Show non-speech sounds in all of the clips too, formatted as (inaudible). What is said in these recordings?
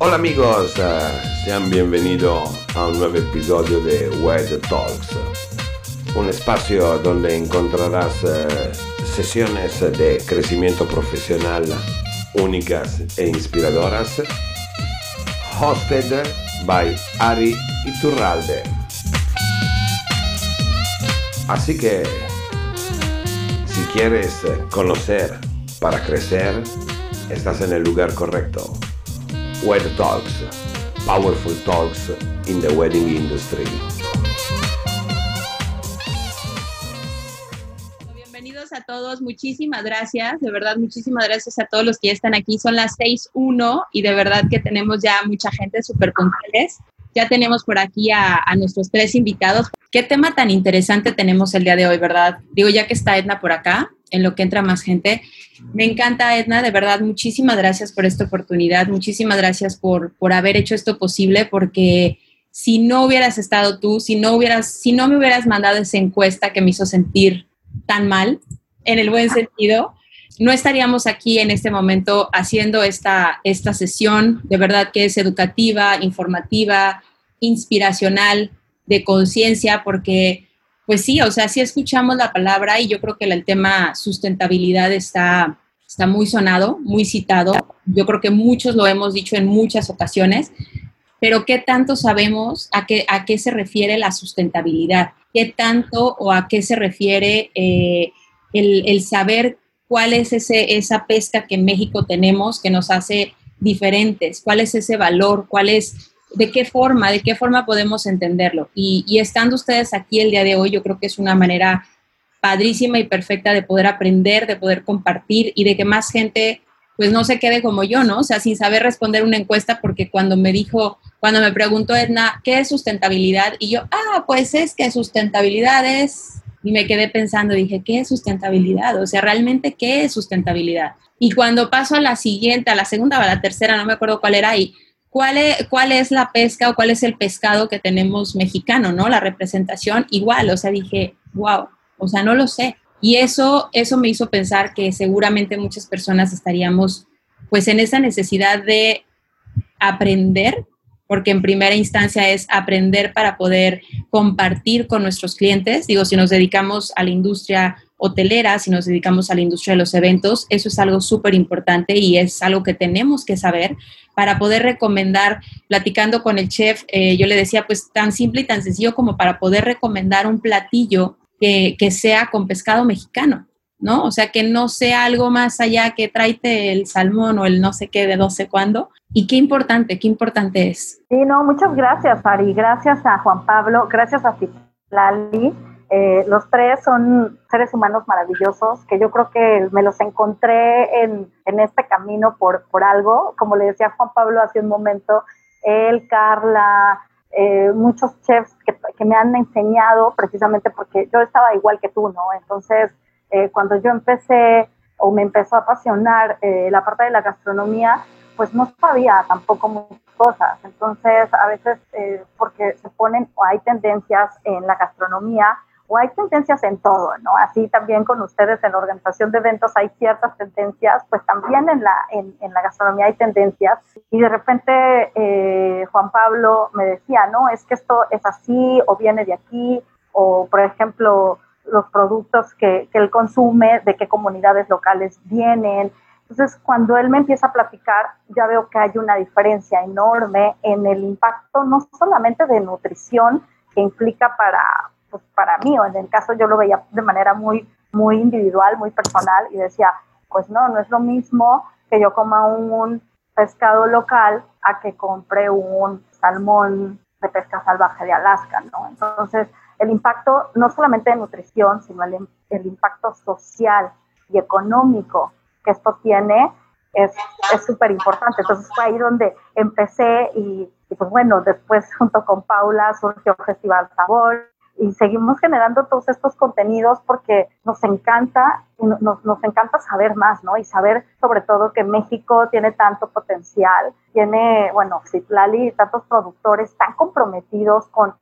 Hola amigos, uh, sean bienvenidos a un nuevo episodio de Web Talks, un espacio donde encontrarás uh, sesiones de crecimiento profesional únicas e inspiradoras, hosted by Ari Iturralde. Así que, si quieres conocer para crecer, estás en el lugar correcto. Web Talks, Powerful Talks in the Wedding Industry. Bienvenidos a todos, muchísimas gracias, de verdad muchísimas gracias a todos los que ya están aquí. Son las 6.1 y de verdad que tenemos ya mucha gente súper puntuales. Ya tenemos por aquí a, a, nuestros tres invitados. ¿Qué tema tan interesante tenemos el día de hoy, verdad? Digo, ya que está Edna por acá, en lo que entra más gente. Me encanta, Edna, de verdad, muchísimas gracias por esta oportunidad, muchísimas gracias por, por haber hecho esto posible, porque si no hubieras estado tú, si no, hubieras, si no me hubieras mandado esa encuesta que me hizo sentir tan mal, en el buen sentido, no estaríamos aquí en este momento haciendo esta, esta sesión, de verdad que es educativa, informativa, inspiracional, de conciencia, porque pues sí, o sea, sí escuchamos la palabra y yo creo que el tema sustentabilidad está, está muy sonado, muy citado. Yo creo que muchos lo hemos dicho en muchas ocasiones, pero ¿qué tanto sabemos a qué, a qué se refiere la sustentabilidad? ¿Qué tanto o a qué se refiere eh, el, el, saber cuál es ese, esa pesca que en México tenemos que nos hace diferentes? ¿Cuál es ese valor? ¿Cuál es de qué forma, de qué forma podemos entenderlo. Y, estando ustedes aquí el día de hoy, yo creo que es una manera padrísima y perfecta de poder aprender, de poder compartir y de que más gente pues no se quede como yo, ¿no? O sea, sin saber responder una encuesta, porque cuando me dijo, cuando me preguntó Edna, ¿qué es sustentabilidad? Y yo, ah, pues es que sustentabilidad es, y me quedé pensando, dije, ¿qué es sustentabilidad? O sea, realmente, ¿qué es sustentabilidad? Y cuando paso a la siguiente, a la segunda o a la tercera, no me acuerdo cuál era, y ¿Cuál es, ¿Cuál es la pesca o cuál es el pescado que tenemos mexicano, no? La representación igual, o sea, dije, wow, o sea, no lo sé. Y eso, eso me hizo pensar que seguramente muchas personas estaríamos pues en esa necesidad de aprender, porque en primera instancia es aprender para poder compartir con nuestros clientes. Digo, si nos dedicamos a la industria hotelera, si nos dedicamos a la industria de los eventos, eso es algo súper importante y es algo que tenemos que saber para poder recomendar, platicando con el chef, eh, yo le decía, pues tan simple y tan sencillo como para poder recomendar un platillo que, que, sea con pescado mexicano, ¿no? O sea, que no sea algo más allá que tráete el salmón o el no sé qué de no sé cuándo. Y qué importante, qué importante es. Sí, no, muchas gracias, Ari. Gracias a Juan Pablo, gracias a Lali eh, los tres son seres humanos maravillosos que yo creo que me los encontré en, en este camino por, por, algo. Como le decía Juan Pablo hace un momento, él, Carla, eh, muchos chefs que, que, me han enseñado precisamente porque yo estaba igual que tú, ¿no? Entonces, eh, cuando yo empecé o me empezó a apasionar eh, la parte de la gastronomía, pues no sabía tampoco muchas cosas. Entonces, a veces, eh, porque se ponen o hay tendencias en la gastronomía o hay tendencias en todo, ¿no? Así también con ustedes en la organización de eventos hay ciertas tendencias, pues también en la, en, en la gastronomía hay tendencias. Y de repente eh, Juan Pablo me decía, no, es que esto es así o viene de aquí, o por ejemplo, los productos que, que él consume, de qué comunidades locales vienen. Entonces, cuando él me empieza a platicar, ya veo que hay una diferencia enorme en el impacto, no solamente de nutrición que implica para, pues para mí, o en el caso yo lo veía de manera muy, muy individual, muy personal, y decía, pues no, no es lo mismo que yo coma un pescado local a que compre un salmón de pesca salvaje de Alaska, ¿no? Entonces, el impacto no solamente de nutrición, sino el, el impacto social y económico que esto tiene es súper importante. Entonces fue ahí donde empecé y, y, pues bueno, después junto con Paula surgió Festival Sabor, y seguimos generando todos estos contenidos porque nos encanta, nos, nos encanta saber más, ¿no? Y saber sobre todo que México tiene tanto potencial, tiene, bueno, Citlali, tantos productores tan comprometidos con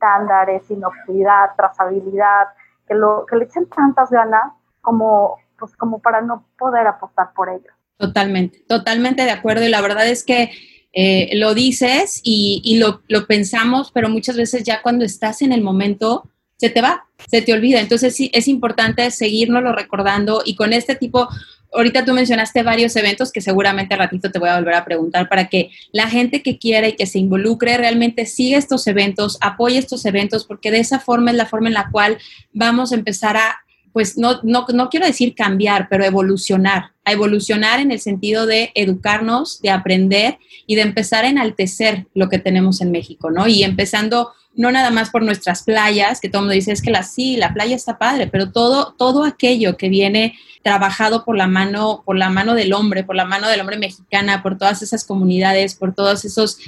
estándares, inocuidad, trazabilidad, que, lo, que le echen tantas ganas como, pues, como para no poder apostar por ellos. Totalmente, totalmente de acuerdo. Y la verdad es que eh, lo dices y, lo, lo, pensamos, pero muchas veces ya cuando estás en el momento se te va, se te olvida. Entonces sí, es importante seguirnoslo recordando y con este tipo, ahorita tú mencionaste varios eventos que seguramente al ratito te voy a volver a preguntar para que la gente que quiera y que se involucre realmente siga estos eventos, apoye estos eventos, porque de esa forma es la forma en la cual vamos a empezar a pues no, no, no quiero decir cambiar, pero evolucionar, a evolucionar en el sentido de educarnos, de aprender y de empezar a enaltecer lo que tenemos en México, ¿no? Y empezando no nada más por nuestras playas, que todo el mundo dice, es que la sí, la playa está padre, pero todo, todo aquello que viene trabajado por la mano, por la mano del hombre, por la mano del hombre mexicana, por todas esas comunidades, por todos esos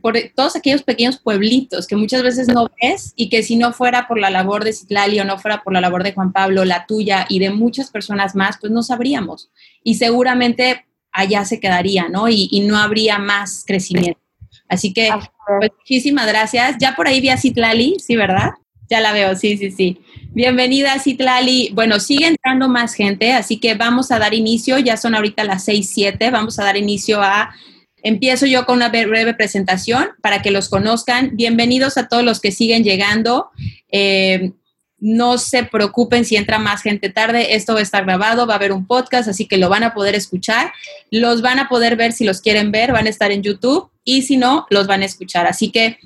por todos aquellos pequeños pueblitos que muchas veces no ves y que si no fuera por la labor de Citlali o no fuera por la labor de Juan Pablo, la tuya y de muchas personas más, pues no sabríamos. Y seguramente allá se quedaría, ¿no? Y, no habría más crecimiento. Así que, pues, muchísimas gracias. Ya por ahí vi a Citlali, ¿sí, verdad? Ya la veo, sí, sí, sí. Bienvenida, Citlali. Bueno, sigue entrando más gente, así que vamos a dar inicio. Ya son ahorita las 6, 7. Vamos a dar inicio a Empiezo yo con una breve presentación para que los conozcan. Bienvenidos a todos los que siguen llegando. Eh, no se preocupen si entra más gente tarde, esto va a estar grabado, va a haber un podcast, así que lo van a poder escuchar. Los van a poder ver si los quieren ver, van a estar en YouTube y si no, los van a escuchar. Así que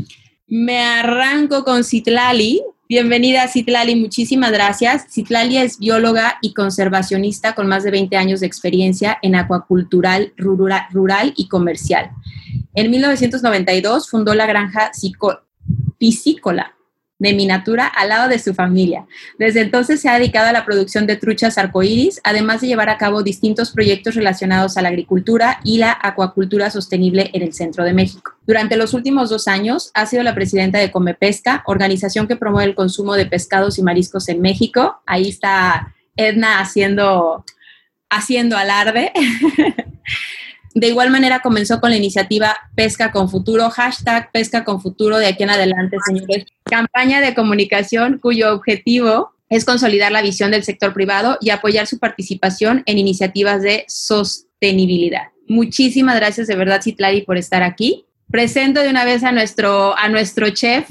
me arranco con Citlali. Bienvenida, Citlali, muchísimas gracias. Citlali es bióloga y conservacionista con más de 20 años de experiencia en acuacultural rural, y comercial. En 1992 fundó la granja piscícola de Minatura al lado de su familia. Desde entonces se ha dedicado a la producción de truchas arcoíris, además de llevar a cabo distintos proyectos relacionados a la agricultura y la acuacultura sostenible en el centro de México. Durante los últimos dos años ha sido la presidenta de Comepesca, organización que promueve el consumo de pescados y mariscos en México. Ahí está Edna haciendo, haciendo alarde. (laughs) De igual manera comenzó con la iniciativa Pesca con Futuro, hashtag Pesca con Futuro de aquí en adelante, señores. Campaña de comunicación cuyo objetivo es consolidar la visión del sector privado y apoyar su participación en iniciativas de sostenibilidad. Muchísimas gracias de verdad, Citlari, por estar aquí. Presento de una vez a nuestro, a nuestro chef,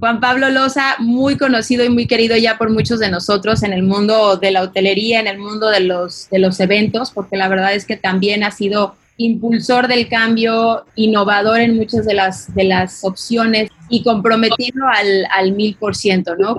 Juan Pablo Loza, muy conocido y muy querido ya por muchos de nosotros en el mundo de la hotelería, en el mundo de los, de los eventos, porque la verdad es que también ha sido impulsor del cambio, innovador en muchas de las, de las opciones y comprometido al, mil por ciento, ¿no?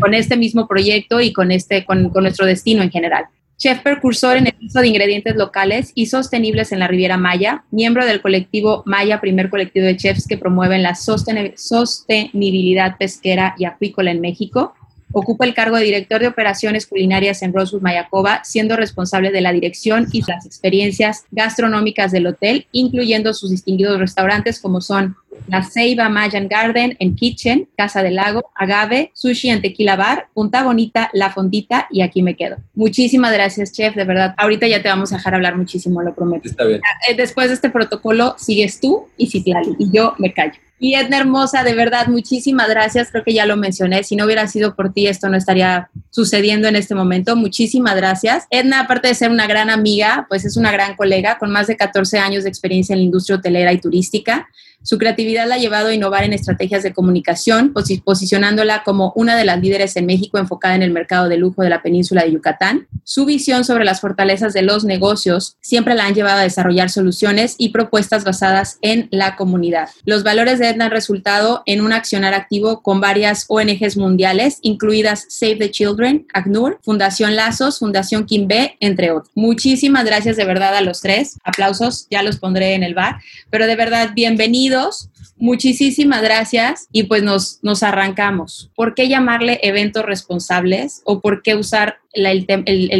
Con, este mismo proyecto y con, este, con, nuestro destino en general. Chef precursor en el uso de ingredientes locales y sostenibles en la Riviera Maya, miembro del colectivo Maya, primer colectivo de chefs que promueven la sostenibilidad pesquera y acuícola en México, Ocupa el cargo de director de operaciones culinarias en Rosewood Mayacoba, siendo responsable de la dirección y las experiencias gastronómicas del hotel, incluyendo sus distinguidos restaurantes como son La Ceiba Mayan Garden en Kitchen, Casa del Lago, Agave, Sushi en Tequila Bar, Punta Bonita, La Fondita y aquí me quedo. Muchísimas gracias, chef, de verdad. Ahorita ya te vamos a dejar hablar muchísimo, lo prometo. Está bien. Eh, después de este protocolo sigues tú y Citlali y yo me callo. Y Edna Hermosa, de verdad, muchísimas gracias. Creo que ya lo mencioné. Si no hubiera sido por ti, esto no estaría sucediendo en este momento. Muchísimas gracias. Edna, aparte de ser una gran amiga, pues es una gran colega con más de 14 años de experiencia en la industria hotelera y turística. Su creatividad la ha llevado a innovar en estrategias de comunicación, posicionándola como una de las líderes en México enfocada en el mercado de lujo de la península de Yucatán. Su visión sobre las fortalezas de los negocios siempre la han llevado a desarrollar soluciones y propuestas basadas en la comunidad. Los valores de Edna han resultado en un accionar activo con varias ONGs mundiales, incluidas Save the Children, ACNUR, Fundación Lazos, Fundación Kimbe, entre otros. Muchísimas gracias de verdad a los tres. Aplausos, ya los pondré en el bar, pero de verdad, bienvenidos Muchísimas gracias y pues nos, nos arrancamos. ¿Por qué llamarle eventos responsables o por qué usar el,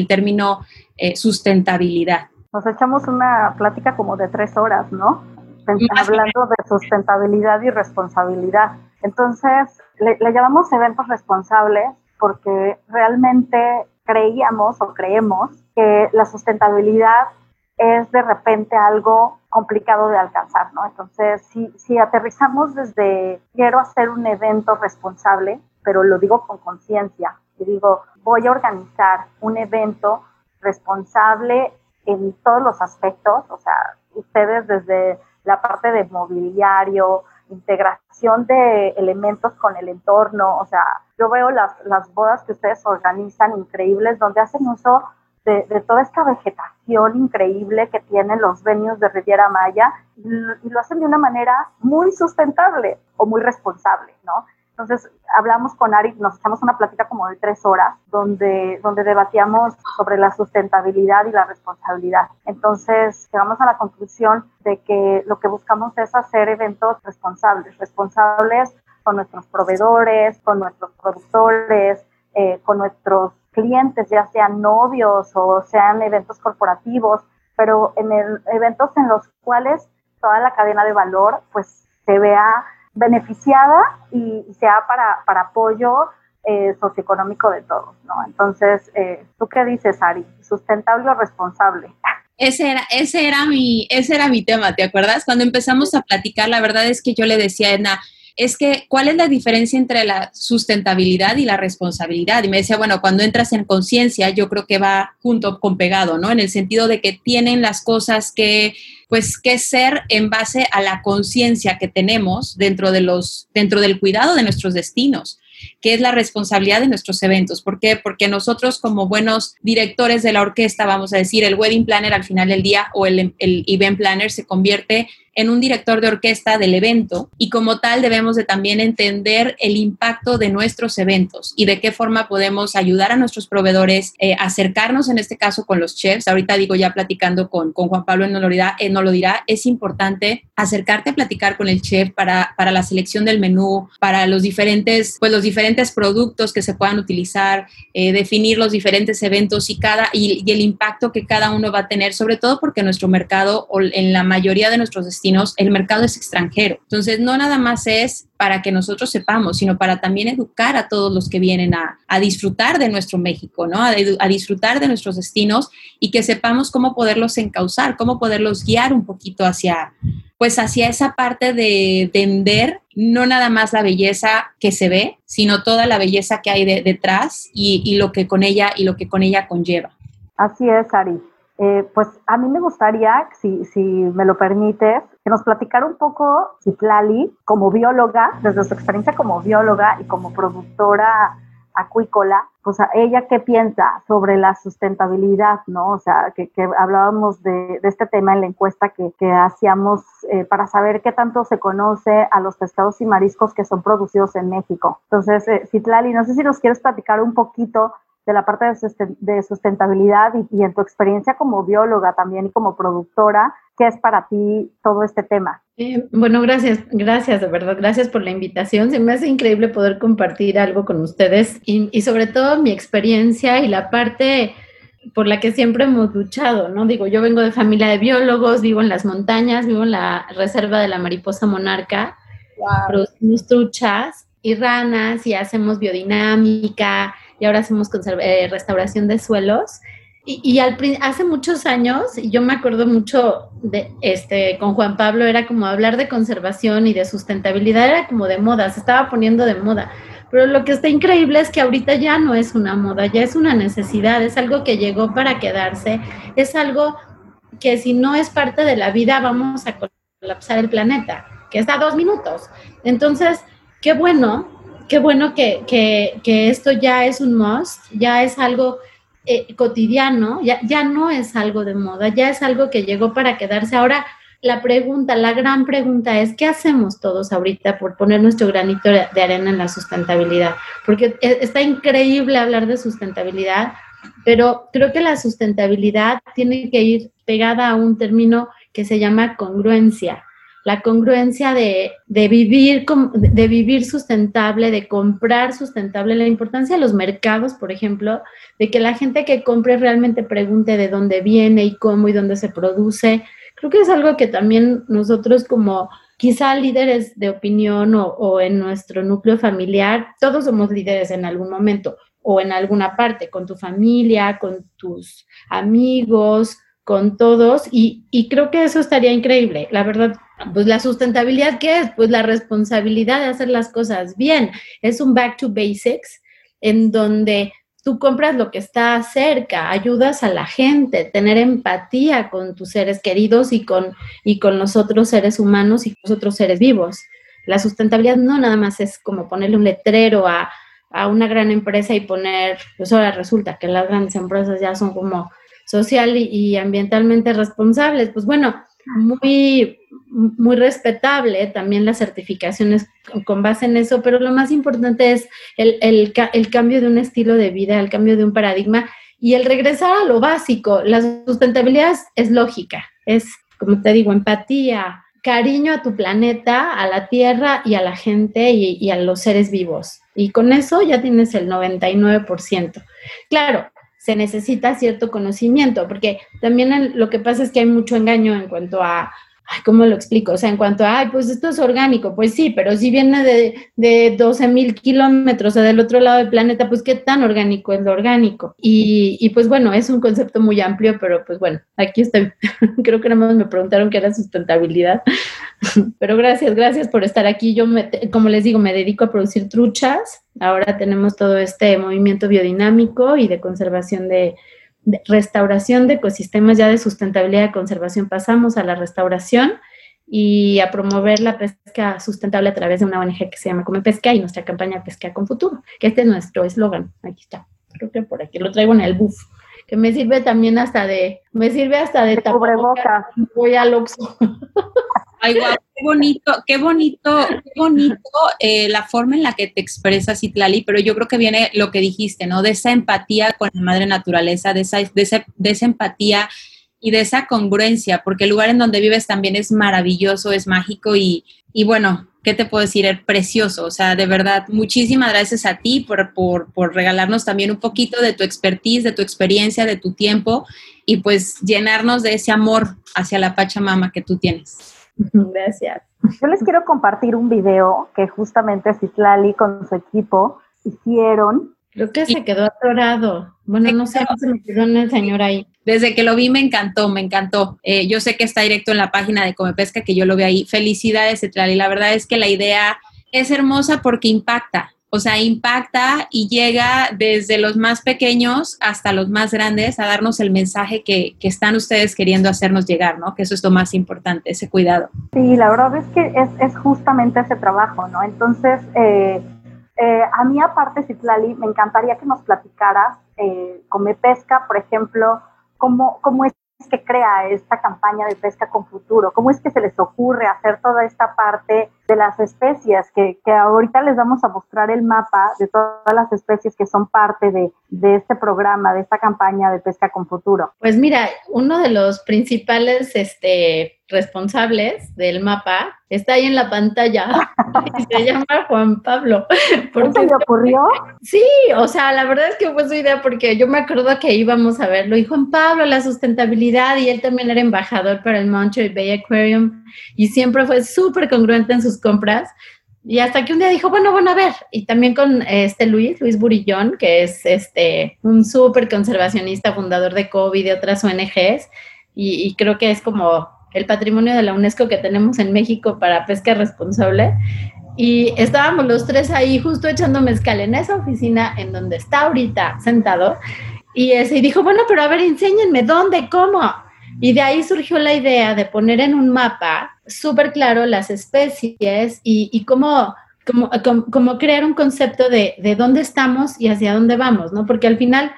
término eh, sustentabilidad? Nos echamos una plática como de tres horas, ¿no? Hablando de sustentabilidad y responsabilidad. Entonces, le, le llamamos eventos responsables porque realmente creíamos o creemos que la sustentabilidad es de repente algo complicado de alcanzar, ¿no? Entonces, si, si aterrizamos desde quiero hacer un evento responsable, pero lo digo con conciencia, y digo, voy a organizar un evento responsable en todos los aspectos, o sea, ustedes desde la parte de mobiliario, integración de elementos con el entorno, o sea, yo veo las, las bodas que ustedes organizan increíbles, donde hacen uso de, toda esta vegetación increíble que tienen los venues de Riviera Maya y, lo hacen de una manera muy sustentable o muy responsable, ¿no? Entonces, hablamos con Ari, nos echamos una plática como de tres horas, donde, donde debatíamos sobre la sustentabilidad y la responsabilidad. Entonces, llegamos a la conclusión de que lo que buscamos es hacer eventos responsables, responsables con nuestros proveedores, con nuestros productores, eh, con nuestros clientes, ya sean novios o sean eventos corporativos, pero en el, eventos en los cuales toda la cadena de valor pues se vea beneficiada y, sea para, para apoyo eh, socioeconómico de todos, ¿no? Entonces, eh, ¿tú qué dices, Ari? ¿Sustentable o responsable? Ese era, ese, era mi, ese era mi tema, ¿te acuerdas? Cuando empezamos a platicar, la verdad es que yo le decía a Edna, es que, ¿cuál es la diferencia entre la sustentabilidad y la responsabilidad? Y me decía, bueno, cuando entras en conciencia, yo creo que va junto con pegado, ¿no? En el sentido de que tienen las cosas que, pues, que ser en base a la conciencia que tenemos dentro de los, dentro del cuidado de nuestros destinos que es la responsabilidad de nuestros eventos. ¿Por qué? Porque nosotros como buenos directores de la orquesta, vamos a decir, el wedding planner al final del día o el, el event planner se convierte en un director de orquesta del evento y como tal debemos de también entender el impacto de nuestros eventos y de qué forma podemos ayudar a nuestros proveedores, eh, acercarnos en este caso con los chefs. Ahorita digo ya platicando con, con Juan Pablo, no lo, dirá, no lo dirá, es importante acercarte a platicar con el chef para, para la selección del menú, para los diferentes, pues los diferentes productos que se puedan utilizar, eh, definir los diferentes eventos y, cada, y, y el impacto que cada uno va a tener, sobre todo porque nuestro mercado o en la mayoría de nuestros destinos el mercado es extranjero. Entonces, no nada más es para que nosotros sepamos, sino para también educar a todos los que vienen a, disfrutar de nuestro México, ¿no? A, disfrutar de nuestros destinos y que sepamos cómo poderlos encauzar, cómo poderlos guiar un poquito hacia, pues hacia esa parte de vender no nada más la belleza que se ve, sino toda la belleza que hay detrás y, y, lo que con ella y lo que con ella conlleva. Así es, Ari. Eh, pues a mí me gustaría, si, si me lo permites, que nos platicara un poco Citlali como bióloga, desde su experiencia como bióloga y como productora acuícola, pues a ella qué piensa sobre la sustentabilidad, ¿no? O sea, que, hablábamos de, este tema en la encuesta que, hacíamos eh, para saber qué tanto se conoce a los pescados y mariscos que son producidos en México. Entonces, eh, Citlali, no sé si nos quieres platicar un poquito de la parte de sustentabilidad y, en tu experiencia como bióloga también y como productora, ¿qué es para ti todo este tema? Eh, bueno, gracias, gracias, de verdad, gracias por la invitación. Se me hace increíble poder compartir algo con ustedes y, y sobre todo mi experiencia y la parte por la que siempre hemos luchado, ¿no? Digo, yo vengo de familia de biólogos, vivo en las montañas, vivo en la reserva de la mariposa monarca, producimos truchas y ranas y hacemos biodinámica, y ahora hacemos eh, restauración de suelos. Y, y al, hace muchos años, y yo me acuerdo mucho de este, con Juan Pablo, era como hablar de conservación y de sustentabilidad, era como de moda, se estaba poniendo de moda. Pero lo que está increíble es que ahorita ya no es una moda, ya es una necesidad, es algo que llegó para quedarse, es algo que si no es parte de la vida vamos a colapsar el planeta, que está dos minutos. Entonces, qué bueno qué bueno que, esto ya es un must, ya es algo eh, cotidiano, ya, ya no es algo de moda, ya es algo que llegó para quedarse. Ahora, la pregunta, la gran pregunta es, ¿qué hacemos todos ahorita por poner nuestro granito de arena en la sustentabilidad? Porque e, está increíble hablar de sustentabilidad, pero creo que la sustentabilidad tiene que ir pegada a un término que se llama congruencia la congruencia de, vivir, de vivir sustentable, de comprar sustentable, la importancia de los mercados, por ejemplo, de que la gente que compre realmente pregunte de dónde viene y cómo y dónde se produce. Creo que es algo que también nosotros como quizá líderes de opinión o en nuestro núcleo familiar, todos somos líderes en algún momento o en alguna parte, con tu familia, con tus amigos, con todos y, y, creo que eso estaría increíble. La verdad, pues la sustentabilidad, ¿qué es? Pues la responsabilidad de hacer las cosas bien. Es un back to basics en donde tú compras lo que está cerca, ayudas a la gente, tener empatía con tus seres queridos y con, y con los otros seres humanos y los otros seres vivos. La sustentabilidad no nada más es como ponerle un letrero a, a una gran empresa y poner, pues ahora resulta que las grandes empresas ya son como social y, ambientalmente responsables. Pues bueno, muy, muy respetable también las certificaciones con base en eso, pero lo más importante es el, el, cambio de un estilo de vida, el cambio de un paradigma y el regresar a lo básico. La sustentabilidad es lógica, es, como te digo, empatía, cariño a tu planeta, a la tierra y a la gente y a los seres vivos. Y con eso ya tienes el 99%. Claro, se necesita cierto conocimiento, porque también lo que pasa es que hay mucho engaño en cuanto a, ay, ¿cómo lo explico? O sea, en cuanto a, ay, pues esto es orgánico, pues sí, pero si viene de, de 12 mil kilómetros o del otro lado del planeta, pues qué tan orgánico es lo orgánico. Y, y, pues bueno, es un concepto muy amplio, pero pues bueno, aquí estoy. (laughs) Creo que nada más me preguntaron qué era sustentabilidad. (laughs) pero gracias, gracias por estar aquí. Yo, me, como les digo, me dedico a producir truchas Ahora tenemos todo este movimiento biodinámico y de conservación de, restauración de ecosistemas, ya de sustentabilidad y conservación pasamos a la restauración y a promover la pesca sustentable a través de una ONG que se llama Come Pesca y nuestra campaña Pesca con Futuro, que este es nuestro eslogan. Aquí está, creo que por aquí lo traigo en el buff, que me sirve también hasta de, me sirve hasta de, de Voy al Oxxo. (laughs) Ay, guau, qué bonito, qué bonito, qué bonito eh, la forma en la que te expresas, Itlali, pero yo creo que viene lo que dijiste, ¿no? De esa empatía con la madre naturaleza, de esa, de esa, de esa empatía y de esa congruencia, porque el lugar en donde vives también es maravilloso, es mágico y, y bueno, ¿qué te puedo decir? Es precioso. O sea, de verdad, muchísimas gracias a ti por, por, por, regalarnos también un poquito de tu expertise, de tu experiencia, de tu tiempo y pues llenarnos de ese amor hacia la Pachamama que tú tienes. Gracias. Yo les quiero compartir un video que justamente Citlali con su equipo hicieron. Creo que se quedó atorado. Bueno, no sé, se me quedó el señor ahí. Desde que lo vi me encantó, me encantó. Eh, yo sé que está directo en la página de Come Pesca, que yo lo vi ahí. Felicidades, Citlali. La verdad es que la idea es hermosa porque impacta. O sea, impacta y llega desde los más pequeños hasta los más grandes a darnos el mensaje que, que, están ustedes queriendo hacernos llegar, ¿no? Que eso es lo más importante, ese cuidado. Sí, la verdad es que es, es justamente ese trabajo, ¿no? Entonces, eh, eh, a mí aparte, Citlali, me encantaría que nos platicaras, eh, Come Pesca, por ejemplo, cómo, cómo es que crea esta campaña de pesca con futuro? ¿Cómo es que se les ocurre hacer toda esta parte de las especies? Que, que ahorita les vamos a mostrar el mapa de todas las especies que son parte de, de, este programa, de esta campaña de pesca con futuro. Pues mira, uno de los principales este, responsables del mapa está ahí en la pantalla (laughs) se llama Juan Pablo. (laughs) ¿Por se le ocurrió? Sí, o sea, la verdad es que fue su idea porque yo me acuerdo que íbamos a verlo y Juan Pablo, la sustentabilidad y él también era embajador para el Montreal Bay Aquarium y siempre fue súper congruente en sus compras. Y hasta que un día dijo, bueno, bueno, a ver, y también con este Luis, Luis Burillón, que es este un súper conservacionista, fundador de COVID y de otras ONGs, y, y creo que es como el patrimonio de la UNESCO que tenemos en México para pesca responsable. Y estábamos los tres ahí justo echando mezcal en esa oficina en donde está ahorita sentado. Y, ese, y dijo, bueno, pero a ver, enséñenme dónde, cómo. Y de ahí surgió la idea de poner en un mapa súper claro las especies y, y cómo, cómo, cómo, crear un concepto de, de dónde estamos y hacia dónde vamos, ¿no? Porque al final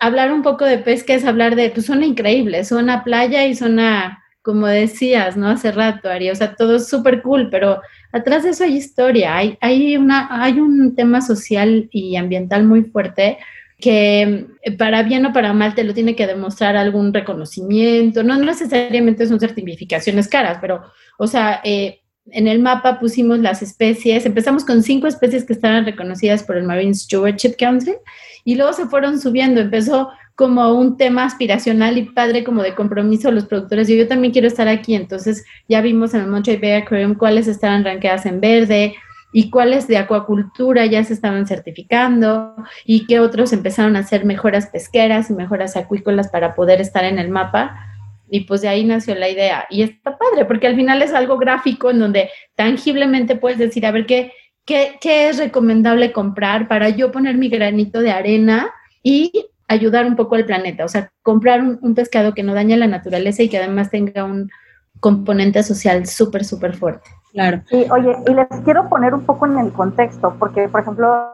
hablar un poco de pesca es hablar de, pues suena increíble, suena playa y suena como decías, ¿no? Hace rato, Ari, o sea, todo es súper cool, pero atrás de eso hay historia, hay, hay, una, hay un tema social y ambiental muy fuerte que eh, para bien o para mal te lo tiene que demostrar algún reconocimiento, no, necesariamente son certificaciones caras, pero, o sea, eh, en el mapa pusimos las especies, empezamos con cinco especies que estaban reconocidas por el Marine Stewardship Council y luego se fueron subiendo, empezó como un tema aspiracional y padre como de compromiso a los productores. Yo, yo también quiero estar aquí, entonces ya vimos en el Montreal Bay Aquarium cuáles estaban ranqueadas en verde y cuáles de acuacultura ya se estaban certificando y qué otros empezaron a hacer mejoras pesqueras y mejoras acuícolas para poder estar en el mapa. Y pues de ahí nació la idea. Y está padre, porque al final es algo gráfico en donde tangiblemente puedes decir, a ver, ¿qué, qué, qué es recomendable comprar para yo poner mi granito de arena y ayudar un poco al planeta, o sea, comprar un, pescado que no dañe la naturaleza y que además tenga un componente social súper, súper fuerte. Claro. Y oye, y les quiero poner un poco en el contexto, porque por ejemplo,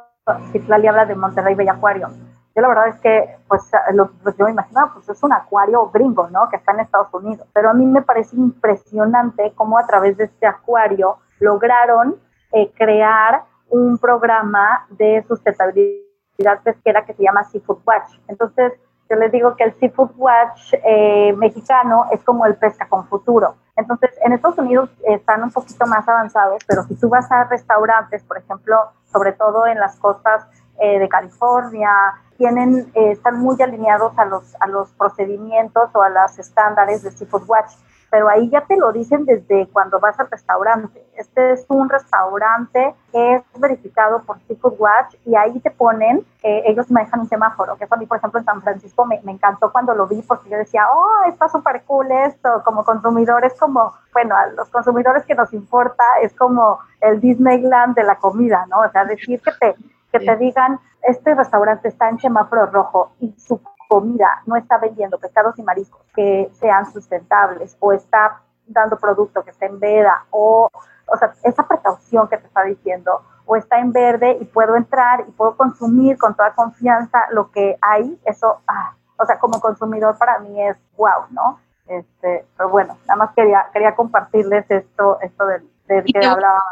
Citlali habla de Monterrey Bella Acuario. Yo la verdad es que, pues, lo, pues yo me imaginaba, pues es un acuario gringo, ¿no? Que está en Estados Unidos. Pero a mí me parece impresionante cómo a través de este acuario lograron eh, crear un programa de sustentabilidad pesquera que se llama Seafood Watch. Entonces, yo les digo que el Seafood Watch eh, mexicano es como el pesca con futuro. Entonces, en Estados Unidos están un poquito más avanzados, pero si tú vas a restaurantes, por ejemplo, sobre todo en las costas eh, de California, tienen, están muy alineados a los, a los procedimientos o a los estándares de Seafood Watch pero ahí ya te lo dicen desde cuando vas al restaurante. Este es un restaurante que es verificado por Seafood Watch y ahí te ponen, eh, ellos manejan un semáforo, que eso a mí, por ejemplo, en San Francisco me, me encantó cuando lo vi porque yo decía, oh, está súper cool esto, como consumidores, como, bueno, a los consumidores que nos importa es como el Disneyland de la comida, ¿no? O sea, decir que te, que te digan, este restaurante está en semáforo rojo y su comida no está vendiendo pescados y mariscos que sean sustentables o está dando producto que esté en veda o, o sea, esa precaución que te está diciendo o está en verde y puedo entrar y puedo consumir con toda confianza lo que hay, eso, ah, o sea, como consumidor para mí es wow, ¿no? Este, pero bueno, nada más quería, quería compartirles esto, esto del, que hablaba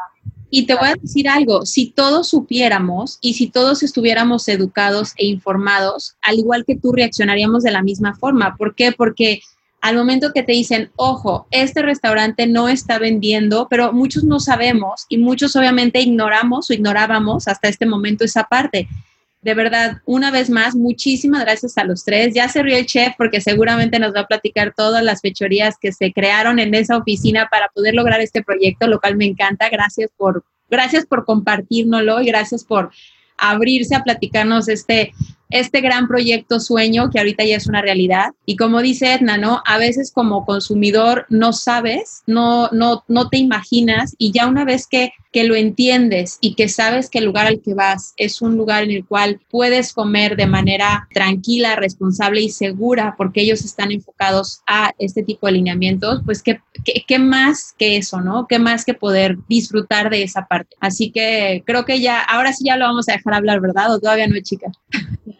y te voy a decir algo, si todos supiéramos y si todos estuviéramos educados e informados, al igual que tú reaccionaríamos de la misma forma. ¿Por qué? Porque al momento que te dicen, ojo, este restaurante no está vendiendo, pero muchos no sabemos y muchos obviamente ignoramos o ignorábamos hasta este momento esa parte. De verdad, una vez más, muchísimas gracias a los tres. Ya se rió el chef porque seguramente nos va a platicar todas las fechorías que se crearon en esa oficina para poder lograr este proyecto, lo cual me encanta. Gracias por, gracias por compartirnoslo y gracias por abrirse a platicarnos este, este gran proyecto sueño que ahorita ya es una realidad. Y como dice Edna, ¿no? A veces como consumidor no sabes, no, no, no te imaginas y ya una vez que, que lo entiendes y que sabes que el lugar al que vas es un lugar en el cual puedes comer de manera tranquila, responsable y segura porque ellos están enfocados a este tipo de lineamientos, pues qué, qué, más que eso, ¿no? ¿Qué más que poder disfrutar de esa parte? Así que creo que ya, ahora sí ya lo vamos a dejar hablar, ¿verdad? ¿O todavía no, chica?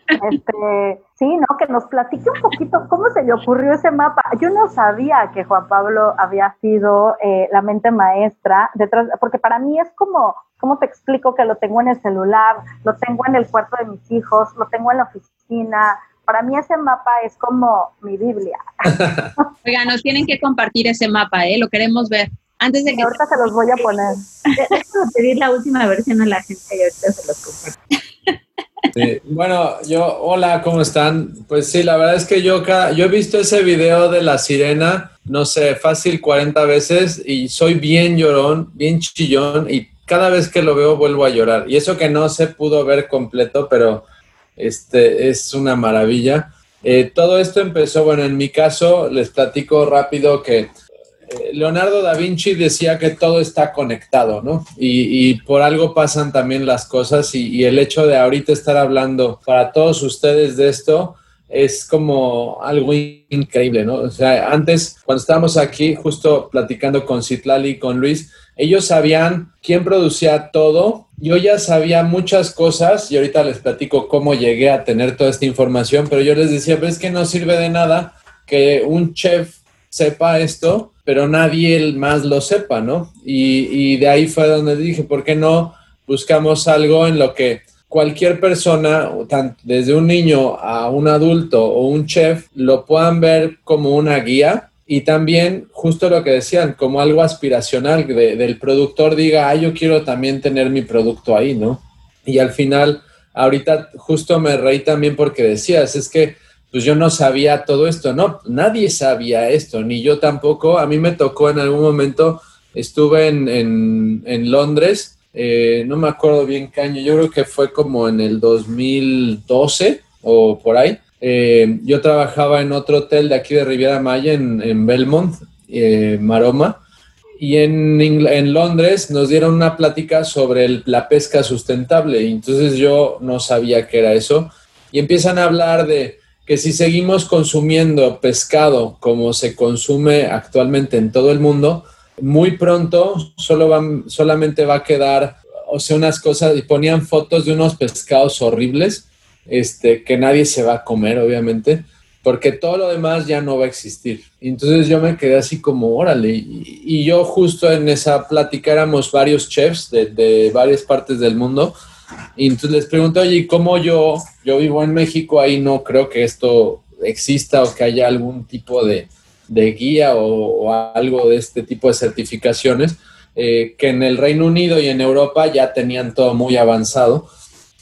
Este, sí, ¿no? Que nos platique un poquito cómo se le ocurrió ese mapa. Yo no sabía que Juan Pablo había sido eh, la mente maestra detrás, porque para mí es como, ¿cómo te explico que lo tengo en el celular, lo tengo en el cuarto de mis hijos, lo tengo en la oficina? Para mí ese mapa es como mi Biblia. (laughs) Oiga, nos tienen que compartir ese mapa, ¿eh? Lo queremos ver. Antes de que... Ahorita se los voy a poner. (laughs) Déjame pedir la última versión a la gente y ahorita se los comparto. Bueno, yo, hola, ¿cómo están? Pues sí, la verdad es que yo, yo he visto ese video de la sirena, no sé, fácil 40 veces y soy bien llorón, bien chillón y cada vez que lo veo vuelvo a llorar. Y eso que no se pudo ver completo, pero este es una maravilla. Eh, todo esto empezó, bueno, en mi caso, les platico rápido que Leonardo da Vinci decía que todo está conectado, ¿no? Y, por algo pasan también las cosas y, el hecho de ahorita estar hablando para todos ustedes de esto es como algo increíble, ¿no? O sea, antes, cuando estábamos aquí, justo platicando con Citlali y con Luis, ellos sabían quién producía todo. Yo ya sabía muchas cosas y ahorita les platico cómo llegué a tener toda esta información, pero yo les decía, ves que no sirve de nada que un chef sepa esto pero nadie más lo sepa, ¿no? Y, de ahí fue donde dije, ¿por qué no buscamos algo en lo que cualquier persona, desde un niño a un adulto o un chef, lo puedan ver como una guía y también justo lo que decían, como algo aspiracional, del productor diga, ah, yo quiero también tener mi producto ahí, ¿no? Y al final, ahorita justo me reí también porque decías, es que pues yo no sabía todo esto, ¿no? Nadie sabía esto, ni yo tampoco. A mí me tocó en algún momento, estuve en, Londres, eh, no me acuerdo bien qué año, yo creo que fue como en el 2012 o por ahí. Eh, yo trabajaba en otro hotel de aquí de Riviera Maya, en, Belmont, eh, Maroma, y en, en, Londres nos dieron una plática sobre la pesca sustentable. Y entonces yo no sabía qué era eso y empiezan a hablar de que si seguimos consumiendo pescado como se consume actualmente en todo el mundo, muy pronto solo van, solamente va a quedar, o sea, unas cosas, y ponían fotos de unos pescados horribles, este, que nadie se va a comer, obviamente, porque todo lo demás ya no va a existir. Entonces yo me quedé así como, órale, y, yo justo en esa plática éramos varios chefs de, de, varias partes del mundo, y entonces les pregunto, oye, ¿cómo yo, yo vivo en México, ahí no creo que esto exista o que haya algún tipo de, de guía o, algo de este tipo de certificaciones, eh, que en el Reino Unido y en Europa ya tenían todo muy avanzado.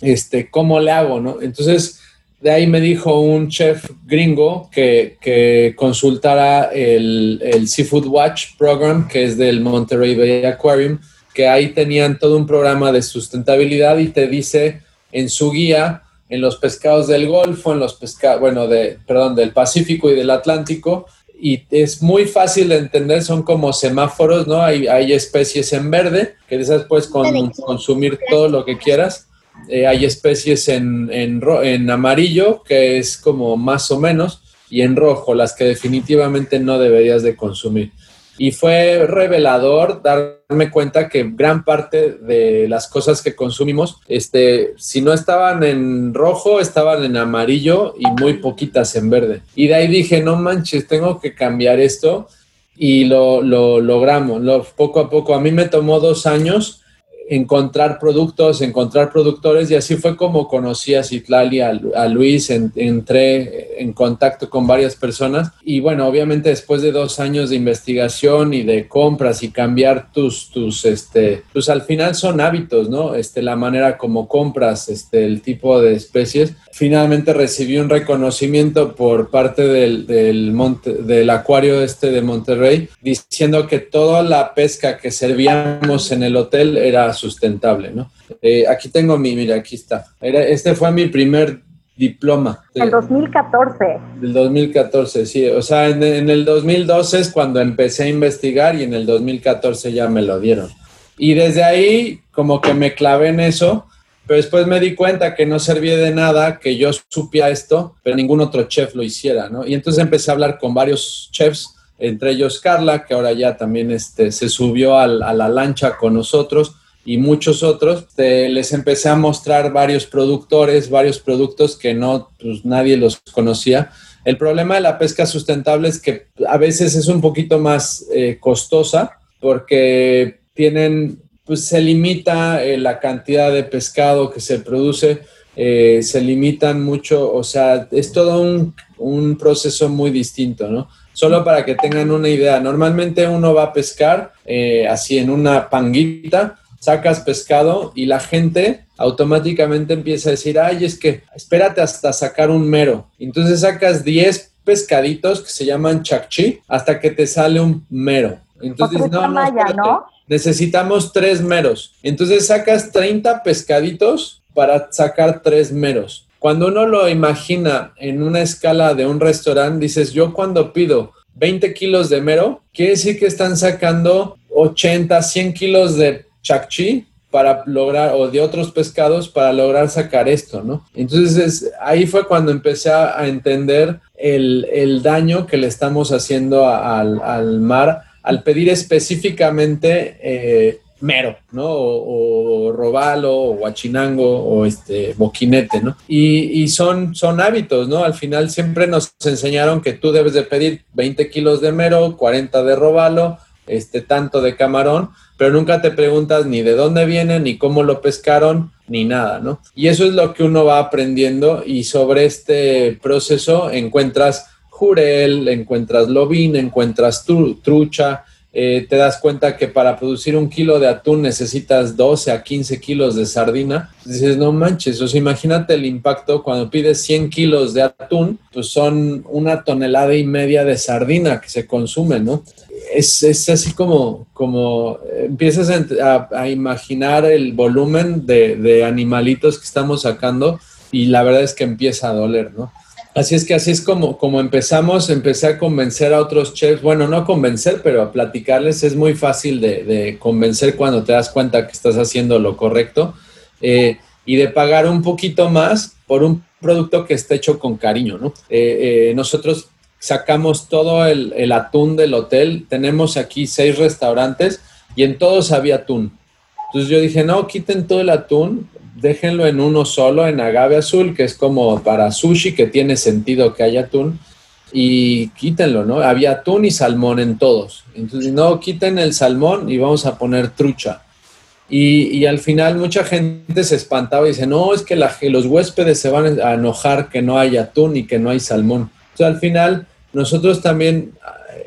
Este, ¿Cómo le hago? No? Entonces, de ahí me dijo un chef gringo que, que consultara el, el, Seafood Watch Program, que es del Monterey Bay Aquarium, que ahí tenían todo un programa de sustentabilidad y te dice en su guía, en los pescados del Golfo, en los pescados, bueno, de, perdón, del Pacífico y del Atlántico, y es muy fácil de entender, son como semáforos, ¿no? Hay, hay especies en verde, que esas puedes consumir todo lo que quieras. Eh, hay especies en, en, en amarillo, que es como más o menos, y en rojo, las que definitivamente no deberías de consumir. Y fue revelador darme cuenta que gran parte de las cosas que consumimos, este, si no estaban en rojo, estaban en amarillo y muy poquitas en verde. Y de ahí dije, no manches, tengo que cambiar esto. Y lo, lo logramos, lo, poco a poco. A mí me tomó dos años encontrar productos, encontrar productores y así fue como conocí a Citlali, a, Luis, entré en contacto con varias personas y bueno, obviamente después de dos años de investigación y de compras y cambiar tus, tus, este, pues al final son hábitos, ¿no? Este, la manera como compras, este, el tipo de especies. Finalmente recibí un reconocimiento por parte del, del, monte, del acuario este de Monterrey diciendo que toda la pesca que servíamos en el hotel era sustentable, ¿no? Eh, aquí tengo mi, mira, aquí está. este fue mi primer diploma. El 2014. Del 2014, sí. O sea, en, en, el 2012 es cuando empecé a investigar y en el 2014 ya me lo dieron. Y desde ahí como que me clavé en eso, pero después me di cuenta que no servía de nada que yo supiera esto, pero ningún otro chef lo hiciera, ¿no? Y entonces empecé a hablar con varios chefs, entre ellos Carla, que ahora ya también este, se subió a la lancha con nosotros y muchos otros, les empecé a mostrar varios productores, varios productos que no, pues nadie los conocía. El problema de la pesca sustentable es que a veces es un poquito más eh, costosa porque tienen, pues se limita eh, la cantidad de pescado que se produce, eh, se limitan mucho, o sea, es todo un, un proceso muy distinto, ¿no? Solo para que tengan una idea, normalmente uno va a pescar así en una panguita, sacas pescado y la gente automáticamente empieza a decir, ay, es que espérate hasta sacar un mero. Entonces sacas 10 pescaditos que se llaman chakchi hasta que te sale un mero. Entonces, no, no, necesitamos tres meros. Entonces sacas 30 pescaditos para sacar tres meros. Cuando uno lo imagina en una escala de un restaurante, dices, yo cuando pido 20 kilos de mero, quiere decir que están sacando 80, 100 kilos de chakchi para lograr, o de otros pescados para lograr sacar esto, ¿no? Entonces ahí fue cuando empecé a, entender el, daño que le estamos haciendo al, mar al pedir específicamente eh, mero, ¿no? O, robalo, o guachinango, o este boquinete, ¿no? Y, y, son, son hábitos, ¿no? Al final siempre nos enseñaron que tú debes de pedir 20 kilos de mero, 40 de robalo, este tanto de camarón, pero nunca te preguntas ni de dónde viene, ni cómo lo pescaron, ni nada, ¿no? Y eso es lo que uno va aprendiendo y sobre este proceso encuentras jurel, encuentras lobín, encuentras trucha, eh, te das cuenta que para producir un kilo de atún necesitas 12 a 15 kilos de sardina. Dices, no manches, o sea, imagínate el impacto cuando pides 100 kilos de atún, pues son una tonelada y media de sardina que se consume, ¿no? Es, así como, como empiezas a, imaginar el volumen de, animalitos que estamos sacando y la verdad es que empieza a doler, ¿no? Así es que así es como, como empezamos, empecé a convencer a otros chefs, bueno, no convencer, pero a platicarles es muy fácil de, convencer cuando te das cuenta que estás haciendo lo correcto eh, y de pagar un poquito más por un producto que está hecho con cariño, ¿no? Eh, eh, nosotros sacamos todo el, atún del hotel, tenemos aquí seis restaurantes y en todos había atún. Entonces yo dije, no, quiten todo el atún, déjenlo en uno solo, en agave azul, que es como para sushi, que tiene sentido que haya atún, y quítenlo, ¿no? Había atún y salmón en todos. Entonces, no, quiten el salmón y vamos a poner trucha. Y, al final mucha gente se espantaba y dice, no, es que los huéspedes se van a enojar que no hay atún y que no hay salmón. Al final nosotros también,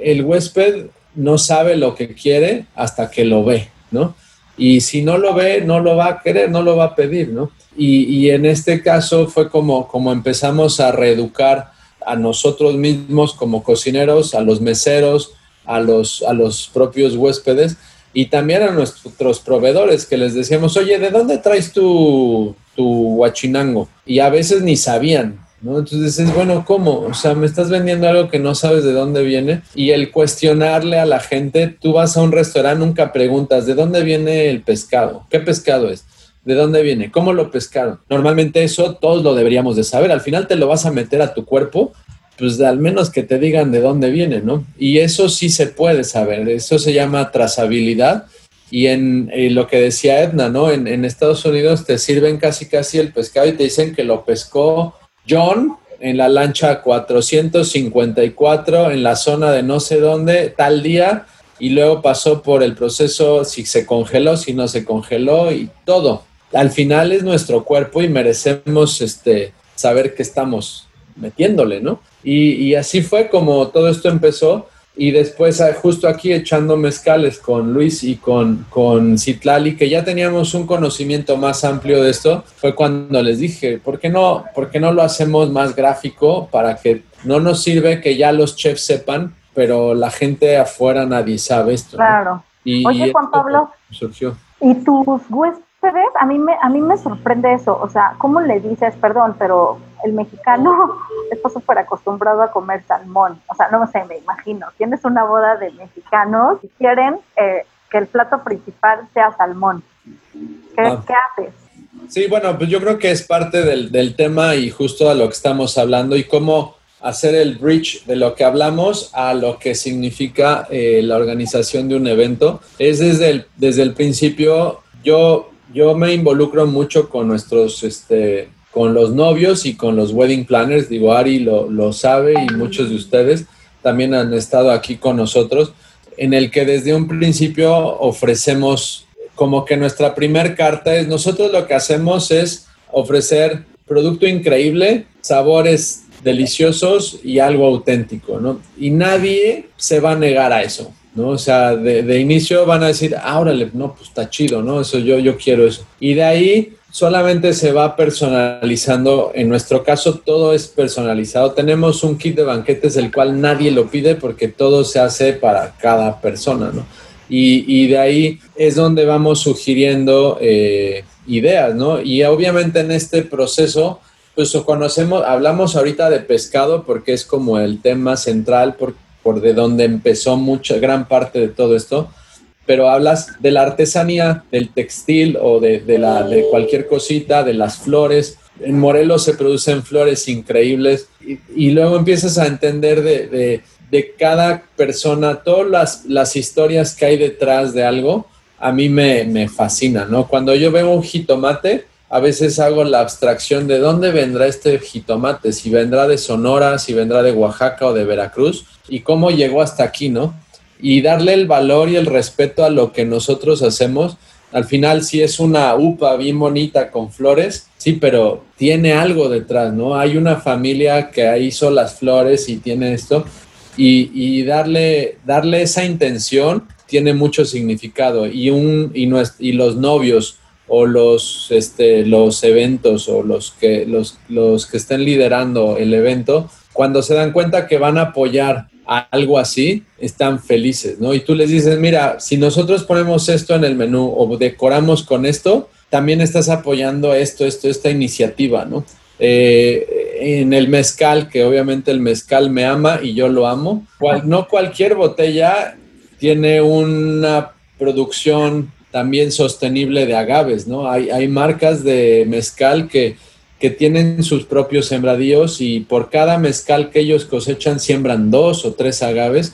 el huésped no sabe lo que quiere hasta que lo ve, ¿no? Y si no lo ve, no lo va a querer, no lo va a pedir, ¿no? Y, y en este caso fue como, como empezamos a reeducar a nosotros mismos como cocineros, a los meseros, a los, a los propios huéspedes y también a nuestros proveedores que les decíamos, oye, ¿de dónde traes tu, tu huachinango? Y a veces ni sabían, ¿no? Entonces es bueno, ¿cómo? O sea, me estás vendiendo algo que no sabes de dónde viene y el cuestionarle a la gente, tú vas a un restaurante, nunca preguntas, ¿de dónde viene el pescado? ¿Qué pescado es? ¿De dónde viene? ¿Cómo lo pescaron? Normalmente eso todos lo deberíamos de saber. Al final te lo vas a meter a tu cuerpo pues al menos que te digan de dónde viene, ¿no? Y eso sí se puede saber, eso se llama trazabilidad. Y en, lo que decía Edna, ¿no? En, en, Estados Unidos te sirven casi casi el pescado y te dicen que lo pescó John en la lancha 454 en la zona de no sé dónde, tal día, y luego pasó por el proceso si se congeló, si no se congeló y todo. Al final es nuestro cuerpo y merecemos este, saber que estamos metiéndole, ¿no? Y, y, así fue como todo esto empezó. Y después, ah, justo aquí echando mezcales con Luis y con, con Citlali, que ya teníamos un conocimiento más amplio de esto, fue cuando les dije, ¿por qué no, por qué no lo hacemos más gráfico para que no nos sirve que ya los chefs sepan, pero la gente afuera nadie sabe esto? Claro. ¿no? Y, Oye, Juan Pablo, surgió. ¿y tus huéspedes? A mí, me, a mí me sorprende eso. O sea, ¿cómo le dices, perdón, pero el mexicano (laughs) está súper acostumbrado a comer salmón. O sea, no sé, me imagino. Tienes una boda de mexicanos y quieren eh, que el plato principal sea salmón. ¿Qué, Ah. ¿qué haces? Sí, bueno, pues yo creo que es parte del, del tema y justo a lo que estamos hablando y cómo hacer el bridge de lo que hablamos a lo que significa eh, la organización de un evento. Es desde el, desde el principio, yo, yo me involucro mucho con nuestros, este, con los novios y con los wedding planners. Digo, Ari lo, lo sabe y muchos de ustedes también han estado aquí con nosotros, en el que desde un principio ofrecemos como que nuestra primer carta es, nosotros lo que hacemos es ofrecer producto increíble, sabores deliciosos y algo auténtico, ¿no? Y nadie se va a negar a eso, ¿no? O sea, de, de inicio van a decir, ah, órale, no, pues está chido, ¿no? Eso yo, yo quiero eso. Y de ahí solamente se va personalizando. En nuestro caso, todo es personalizado. Tenemos un kit de banquetes el cual nadie lo pide porque todo se hace para cada persona, ¿no? Y, y de ahí es donde vamos sugiriendo eh, ideas, ¿no? Y obviamente en este proceso, pues conocemos, hablamos ahorita de pescado porque es como el tema central por, por de donde empezó mucha, gran parte de todo esto pero hablas de la artesanía, del textil o de, de, la, de cualquier cosita, de las flores. En Morelos se producen flores increíbles y, y luego empiezas a entender de, de, de cada persona, todas las, las, historias que hay detrás de algo, a mí me, me fascina, ¿no? Cuando yo veo un jitomate, a veces hago la abstracción de dónde vendrá este jitomate, si vendrá de Sonora, si vendrá de Oaxaca o de Veracruz, y cómo llegó hasta aquí, ¿no? Y darle el valor y el respeto a lo que nosotros hacemos. Al final, sí es una upa bien bonita con flores, sí, pero tiene algo detrás, ¿no? Hay una familia que hizo las flores y tiene esto, y, darle, darle esa intención tiene mucho significado. Y, un, y los novios o los, este, los eventos o los que, los, los que estén liderando el evento, cuando se dan cuenta que van a apoyar algo así, están felices, ¿no? Y tú les dices, mira, si nosotros ponemos esto en el menú o decoramos con esto, también estás apoyando esto, esto, esta iniciativa, ¿no? Eh, en el mezcal, que obviamente el mezcal me ama y yo lo amo, no cualquier botella tiene una producción también sostenible de agaves, ¿no? Hay marcas de mezcal que que tienen sus propios sembradíos y por cada mezcal que ellos cosechan siembran dos o tres agaves,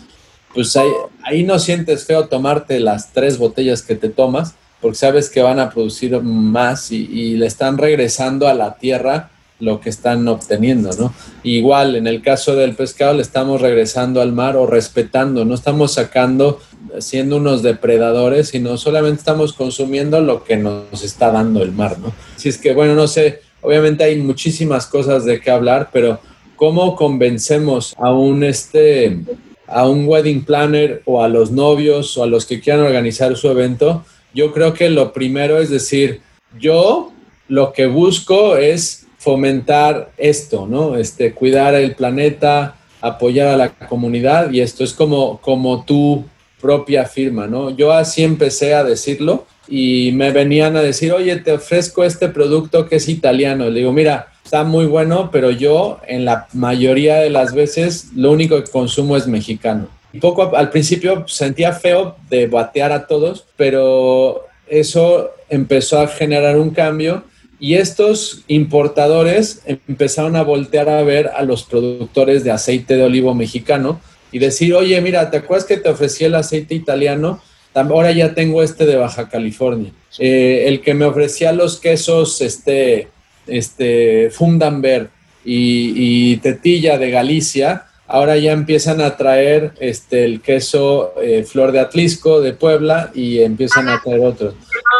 pues ahí, ahí no sientes feo tomarte las tres botellas que te tomas, porque sabes que van a producir más y, y le están regresando a la tierra lo que están obteniendo, ¿no? Igual, en el caso del pescado, le estamos regresando al mar o respetando, no estamos sacando, siendo unos depredadores, sino solamente estamos consumiendo lo que nos está dando el mar, ¿no? Si es que, bueno, no sé, obviamente hay muchísimas cosas de qué hablar, pero ¿cómo convencemos a un, este, a un wedding planner o a los novios o a los que quieran organizar su evento? Yo creo que lo primero es decir, yo lo que busco es fomentar esto, ¿no? Este, cuidar el planeta, apoyar a la comunidad y esto es como, como tu propia firma, ¿no? Yo así empecé a decirlo y me venían a decir, oye, te ofrezco este producto que es italiano. Le digo, mira, está muy bueno, pero yo en la mayoría de las veces lo único que consumo es mexicano. Y poco al principio sentía feo de batear a todos, pero eso empezó a generar un cambio y estos importadores empezaron a voltear a ver a los productores de aceite de olivo mexicano y decir, oye, mira, ¿te acuerdas que te ofrecí el aceite italiano? Ahora ya tengo este de Baja California. Eh, el que me ofrecía los quesos, este, este, Fundanber y, y Tetilla de Galicia, ahora ya empiezan a traer este, el queso eh, Flor de Atlisco de Puebla y empiezan a traer otros.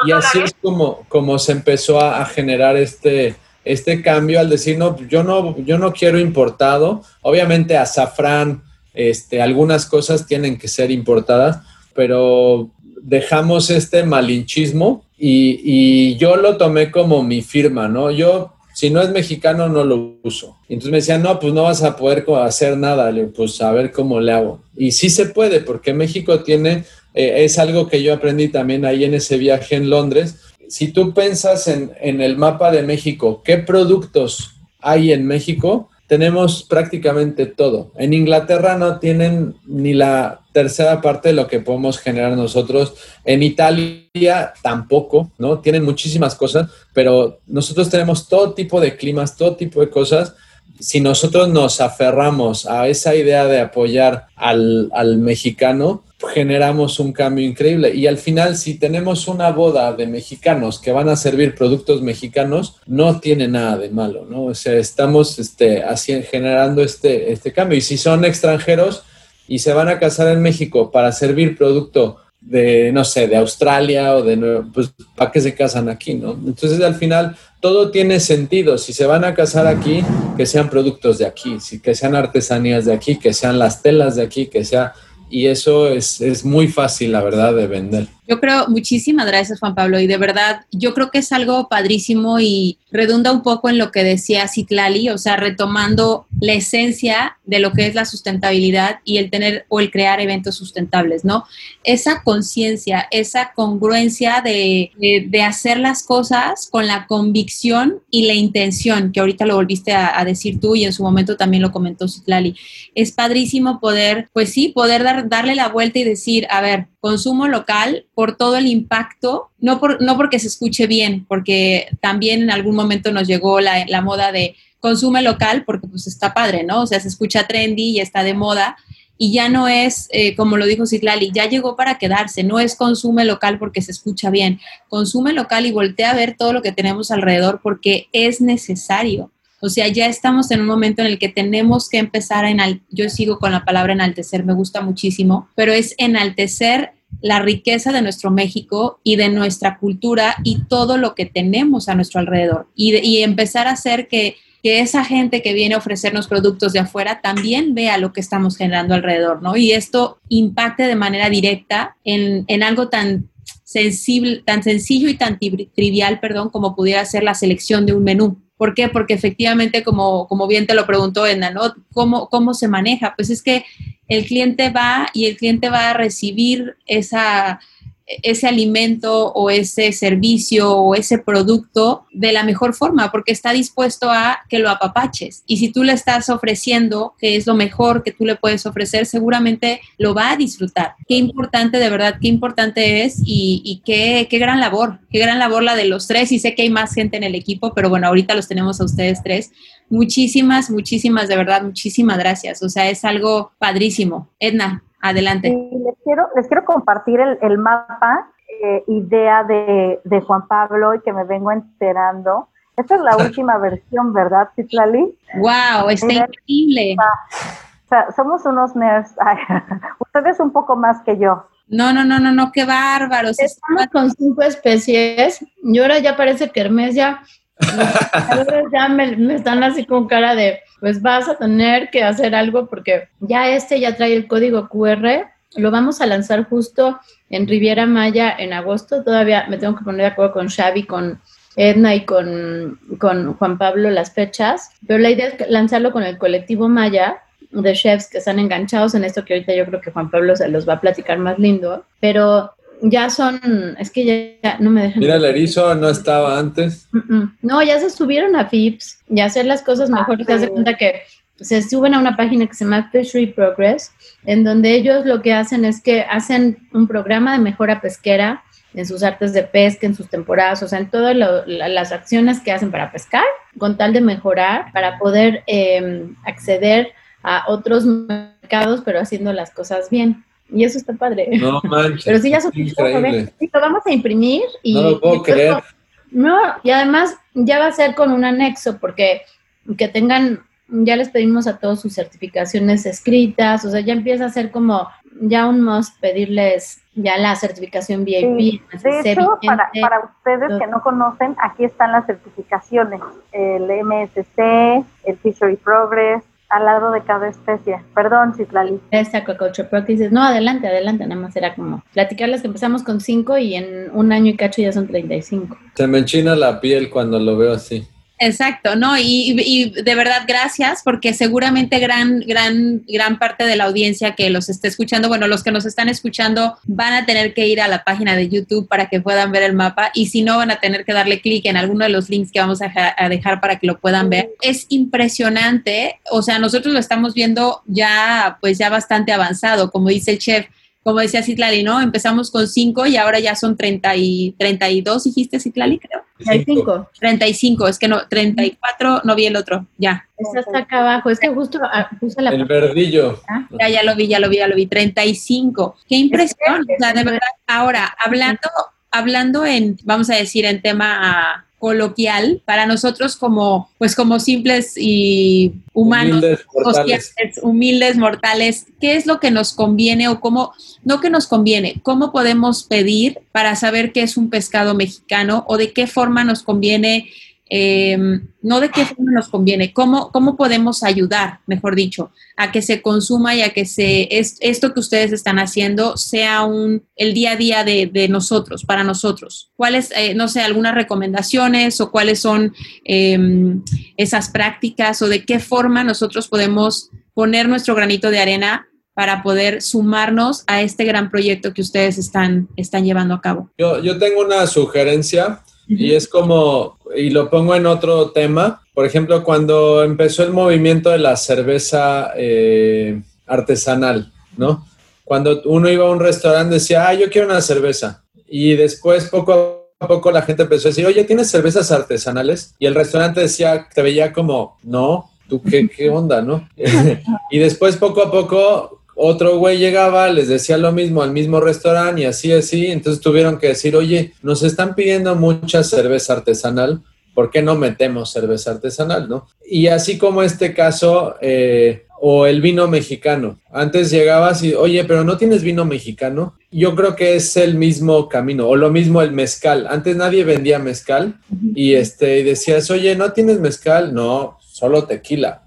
Y así es como, como se empezó a, generar este, este cambio al decir, no, yo no, yo no quiero importado. Obviamente azafrán, este, algunas cosas tienen que ser importadas, pero dejamos este malinchismo y, yo lo tomé como mi firma, ¿no? Yo si no es mexicano, no lo uso. Entonces me decían, no, pues no vas a poder hacer nada. Le pues a ver cómo le hago. Y sí se puede, porque México tiene, eh, es algo que yo aprendí también ahí en ese viaje en Londres. Si tú piensas en, en el mapa de México, ¿qué productos hay en México? Tenemos prácticamente todo. En Inglaterra no tienen ni la tercera parte de lo que podemos generar nosotros. En Italia tampoco, ¿no? Tienen muchísimas cosas, pero nosotros tenemos todo tipo de climas, todo tipo de cosas. Si nosotros nos aferramos a esa idea de apoyar al, al mexicano, generamos un cambio increíble. Y al final, si tenemos una boda de mexicanos que van a servir productos mexicanos, no tiene nada de malo, ¿no? O sea, estamos este, así, generando este, este cambio. Y si son extranjeros y se van a casar en México para servir producto de, no sé, de Australia o de pues, ¿para qué se casan aquí, no? Entonces, al final, todo tiene sentido. Si se van a casar aquí, que sean productos de aquí, si, que sean artesanías de aquí, que sean las telas de aquí, que sea y eso es, es, muy fácil, la verdad, de vender. Yo creo, muchísimas gracias Juan Pablo, y de verdad, yo creo que es algo padrísimo y redunda un poco en lo que decía Citlali, o sea, retomando la esencia de lo que es la sustentabilidad y el tener o el crear eventos sustentables, ¿no? Esa conciencia, esa congruencia de, de, hacer las cosas con la convicción y la intención, que ahorita lo volviste a, a decir tú y en su momento también lo comentó Citlali. Es padrísimo poder, pues sí, poder dar, darle la vuelta y decir, a ver, consumo local por todo el impacto, no, por, no porque se escuche bien, porque también en algún momento nos llegó la, la moda de consume local porque pues está padre, ¿no? O sea, se escucha trendy y está de moda y ya no es, eh, como lo dijo Citlali, ya llegó para quedarse, no es consume local porque se escucha bien, consume local y voltea a ver todo lo que tenemos alrededor porque es necesario. O sea, ya estamos en un momento en el que tenemos que empezar a enaltecer, yo sigo con la palabra enaltecer, me gusta muchísimo, pero es enaltecer la riqueza de nuestro México y de nuestra cultura y todo lo que tenemos a nuestro alrededor. Y, empezar a hacer que, que, esa gente que viene a ofrecernos productos de afuera también vea lo que estamos generando alrededor, ¿no? Y esto impacte de manera directa en, en algo tan sensible, tan sencillo y tan trivial, perdón, como pudiera ser la selección de un menú. ¿Por qué? Porque efectivamente, como, como bien te lo preguntó Edna, ¿no? ¿Cómo, ¿Cómo se maneja? Pues es que el cliente va y el cliente va a recibir esa, ese alimento o ese servicio o ese producto de la mejor forma, porque está dispuesto a que lo apapaches. Y si tú le estás ofreciendo, que es lo mejor que tú le puedes ofrecer, seguramente lo va a disfrutar. Qué importante, de verdad, qué importante es y, qué, qué gran labor, qué gran labor la de los tres. Y sé que hay más gente en el equipo, pero bueno, ahorita los tenemos a ustedes tres. Muchísimas, muchísimas, de verdad, muchísimas gracias. O sea, es algo padrísimo. Edna, adelante. les, quiero, les quiero compartir el, mapa, eh, idea de, Juan Pablo y que me vengo enterando. Esta es la (laughs) última versión, ¿verdad, Citlali? ¡Wow! Está increíble. O sea, somos unos nerds. (laughs) ustedes un poco más que yo. No, no, no, no, no, qué bárbaros. Estamos con cinco especies y ahora ya parece que Hermes ya ya me, están así con cara de, pues vas a tener que hacer algo porque ya este ya trae el código QR, lo vamos a lanzar justo en Riviera Maya en agosto, todavía me tengo que poner de acuerdo con Xavi, con Edna y con, con Juan Pablo las fechas, pero la idea es lanzarlo con el colectivo Maya de chefs que están enganchados en esto que ahorita yo creo que Juan Pablo se los va a platicar más lindo, pero ya son, es que ya, no me dejan. Mira, el erizo no estaba antes. No, ya se subieron a FIPS y hacer las cosas mejor. Te das cuenta que se suben a una página que se llama Fishery Progress, en donde ellos lo que hacen es que hacen un programa de mejora pesquera en sus artes de pesca, en sus temporadas, o sea, en todas las acciones que hacen para pescar, con tal de mejorar, para poder em, acceder a otros mercados, pero haciendo las cosas bien. Y eso está padre. No manches. Pero sí, ya increíble. Sí, lo vamos a imprimir. Y, no lo puedo creer. No, y además ya va a ser con un anexo, porque que tengan, ya les pedimos a todos sus certificaciones escritas, o sea, ya empieza a ser como ya un must pedirles ya la certificación VIP. de hecho, para, para, ustedes que no conocen, aquí están las certificaciones, el MSC, el Fishery Progress, al lado de cada especie. Perdón, Citlali. Esta Aquaculture Pro dices, no, adelante, adelante, nada más era como platicarles que empezamos con 5 y en un año y cacho ya son 35. Se me enchina la piel cuando lo veo así. Exacto, ¿no? Y, de verdad, gracias, porque seguramente gran, gran, gran parte de la audiencia que los esté escuchando, bueno, los que nos están escuchando van a tener que ir a la página de YouTube para que puedan ver el mapa y si no, van a tener que darle clic en alguno de los links que vamos a, a dejar para que lo puedan ver. Es impresionante, o sea, nosotros lo estamos viendo ya, pues ya bastante avanzado, como dice el chef como decía Citlali, ¿no? Empezamos con 5 y ahora ya son 30 y 32, dijiste Citlali, creo. 35. 35, es que no, 34, no vi el otro, ya. Está acá abajo, es que justo ah, puse la... El verdillo. Ah, ya, ya lo vi, ya lo vi, ya lo vi, 35. Qué impresión, o sea, de verdad. Ahora, hablando, hablando en, vamos a decir, en tema coloquial para nosotros como pues como simples y humanos humildes mortales. humildes mortales qué es lo que nos conviene o cómo no que nos conviene cómo podemos pedir para saber qué es un pescado mexicano o de qué forma nos conviene Em, no de qué forma nos conviene, cómo, cómo podemos ayudar, mejor dicho, a que se consuma y a que se, esto que ustedes están haciendo sea un, el día a día de, nosotros, para nosotros. ¿Cuáles, eh, no sé, algunas recomendaciones o cuáles son em, esas prácticas o de qué forma nosotros podemos poner nuestro granito de arena para poder sumarnos a este gran proyecto que ustedes están, están llevando a cabo? Yo, yo tengo una sugerencia y es como, y lo pongo en otro tema, por ejemplo, cuando empezó el movimiento de la cerveza eh, artesanal, ¿no? Cuando uno iba a un restaurante decía, ah, yo quiero una cerveza. Y después poco a poco la gente empezó a decir, oye, ¿tienes cervezas artesanales? Y el restaurante decía, te veía como, no, ¿tú qué, qué onda, no? (laughs) y después poco a poco otro güey llegaba, les decía lo mismo al mismo restaurante y así, así. Entonces tuvieron que decir, oye, nos están pidiendo mucha cerveza artesanal, ¿por qué no metemos cerveza artesanal, no? Y así como este caso, eh, o el vino mexicano. Antes llegabas y, oye, pero no tienes vino mexicano. Yo creo que es el mismo camino, o lo mismo el mezcal. Antes nadie vendía mezcal y, este, y decías, oye, ¿no tienes mezcal? No, solo tequila.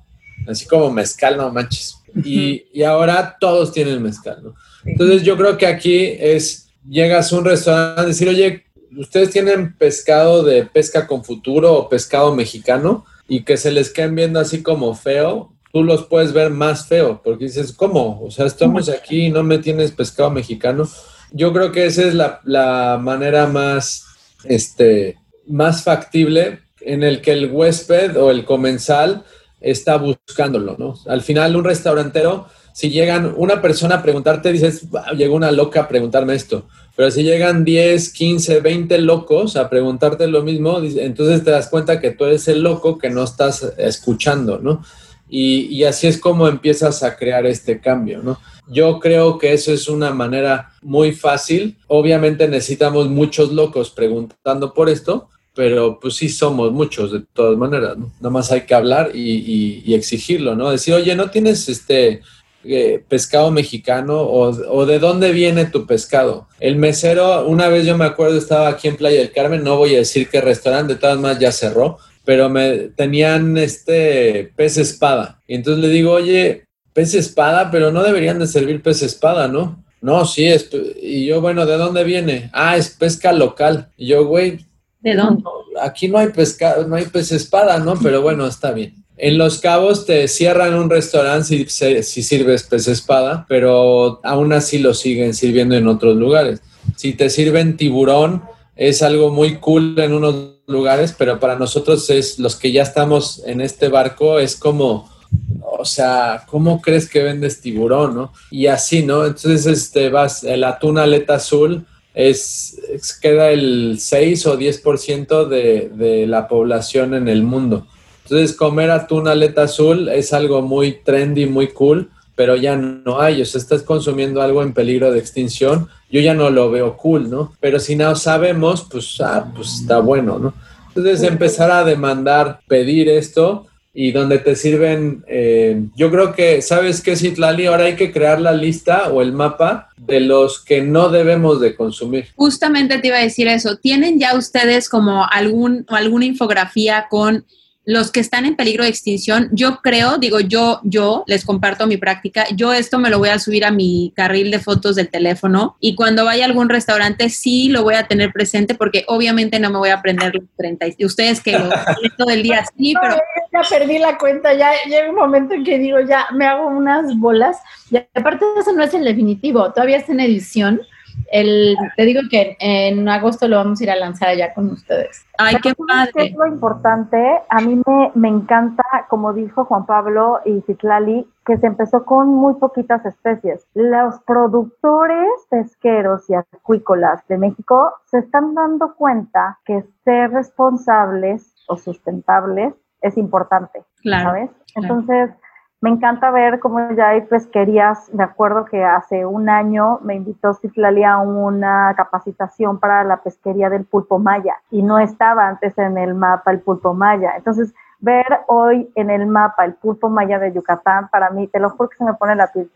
Así como mezcal, no manches y, ahora todos tienen mezcal, ¿no? Entonces yo creo que aquí es, llegas a un restaurante y decir, oye, ustedes tienen pescado de pesca con futuro o pescado mexicano y que se les queden viendo así como feo, tú los puedes ver más feo, porque dices, ¿cómo? O sea, estamos aquí y no me tienes pescado mexicano. Yo creo que esa es la, la manera más, este, más factible en el que el huésped o el comensal está buscándolo, ¿no? Al final, un restaurantero, si llegan una persona a preguntarte, dices, llegó una loca a preguntarme esto. Pero si llegan 10, 15, 20 locos a preguntarte lo mismo, entonces te das cuenta que tú eres el loco que no estás escuchando, ¿no? Y, y así es como empiezas a crear este cambio, ¿no? Yo creo que eso es una manera muy fácil. Obviamente necesitamos muchos locos preguntando por esto, pero pues sí somos muchos de todas maneras, ¿no? Nada más hay que hablar y, exigirlo, ¿no? Decir, oye, ¿no tienes este eh, pescado mexicano o, de dónde viene tu pescado? El mesero, una vez yo me acuerdo, estaba aquí en Playa del Carmen, no voy a decir qué restaurante, de todas maneras ya cerró, pero me tenían este pez espada. Y entonces le digo, oye, pez espada, pero no deberían de servir pez espada, ¿no? No, sí, es, y yo, bueno, ¿de dónde viene? Ah, es pesca local. Y yo, güey, ¿De dónde? Aquí no hay pescado, no hay pez espada, ¿no? Pero bueno, está bien. En Los Cabos te cierran un restaurante si, si, sirves pez espada, pero aún así lo siguen sirviendo en otros lugares. Si te sirven tiburón, es algo muy cool en unos lugares, pero para nosotros es los que ya estamos en este barco, es como, o sea, ¿cómo crees que vendes tiburón, no? Y así, ¿no? Entonces, este, vas, el atún aleta azul, es, queda el 6 o 10% de, de la población en el mundo. Entonces, comer atún aleta azul es algo muy trendy, muy cool, pero ya no hay. O sea, estás consumiendo algo en peligro de extinción. Yo ya no lo veo cool, ¿no? Pero si no sabemos, pues, ah, pues está bueno, ¿no? Entonces, empezar a demandar, pedir esto y donde te sirven, eh, yo creo que, ¿sabes qué, Citlali? Ahora hay que crear la lista o el mapa de los que no debemos de consumir. Justamente te iba a decir eso. ¿Tienen ya ustedes como algún, alguna infografía con los que están en peligro de extinción, yo creo, digo, yo, yo les comparto mi práctica, yo esto me lo voy a subir a mi carril de fotos del teléfono y cuando vaya a algún restaurante sí lo voy a tener presente porque obviamente no me voy a aprender los 30, ustedes que lo (laughs) todo el día sí, pero... ya perdí la cuenta, ya llega un momento en que digo, ya me hago unas bolas. Y aparte eso no es el definitivo, todavía está en edición el, te digo que en agosto lo vamos a ir a lanzar allá con ustedes. Ay, qué padre. Es lo importante, a mí me, encanta, como dijo Juan Pablo y Citlali, que se empezó con muy poquitas especies. Los productores pesqueros y acuícolas de México se están dando cuenta que ser responsables o sustentables es importante, claro, ¿sabes? Entonces, me encanta ver cómo ya hay pesquerías. Me acuerdo que hace un año me invitó Citlali a una capacitación para la pesquería del pulpo maya y no estaba antes en el mapa el pulpo maya. Entonces, ver hoy en el mapa el pulpo maya de Yucatán, para mí, te lo juro que se me pone la piel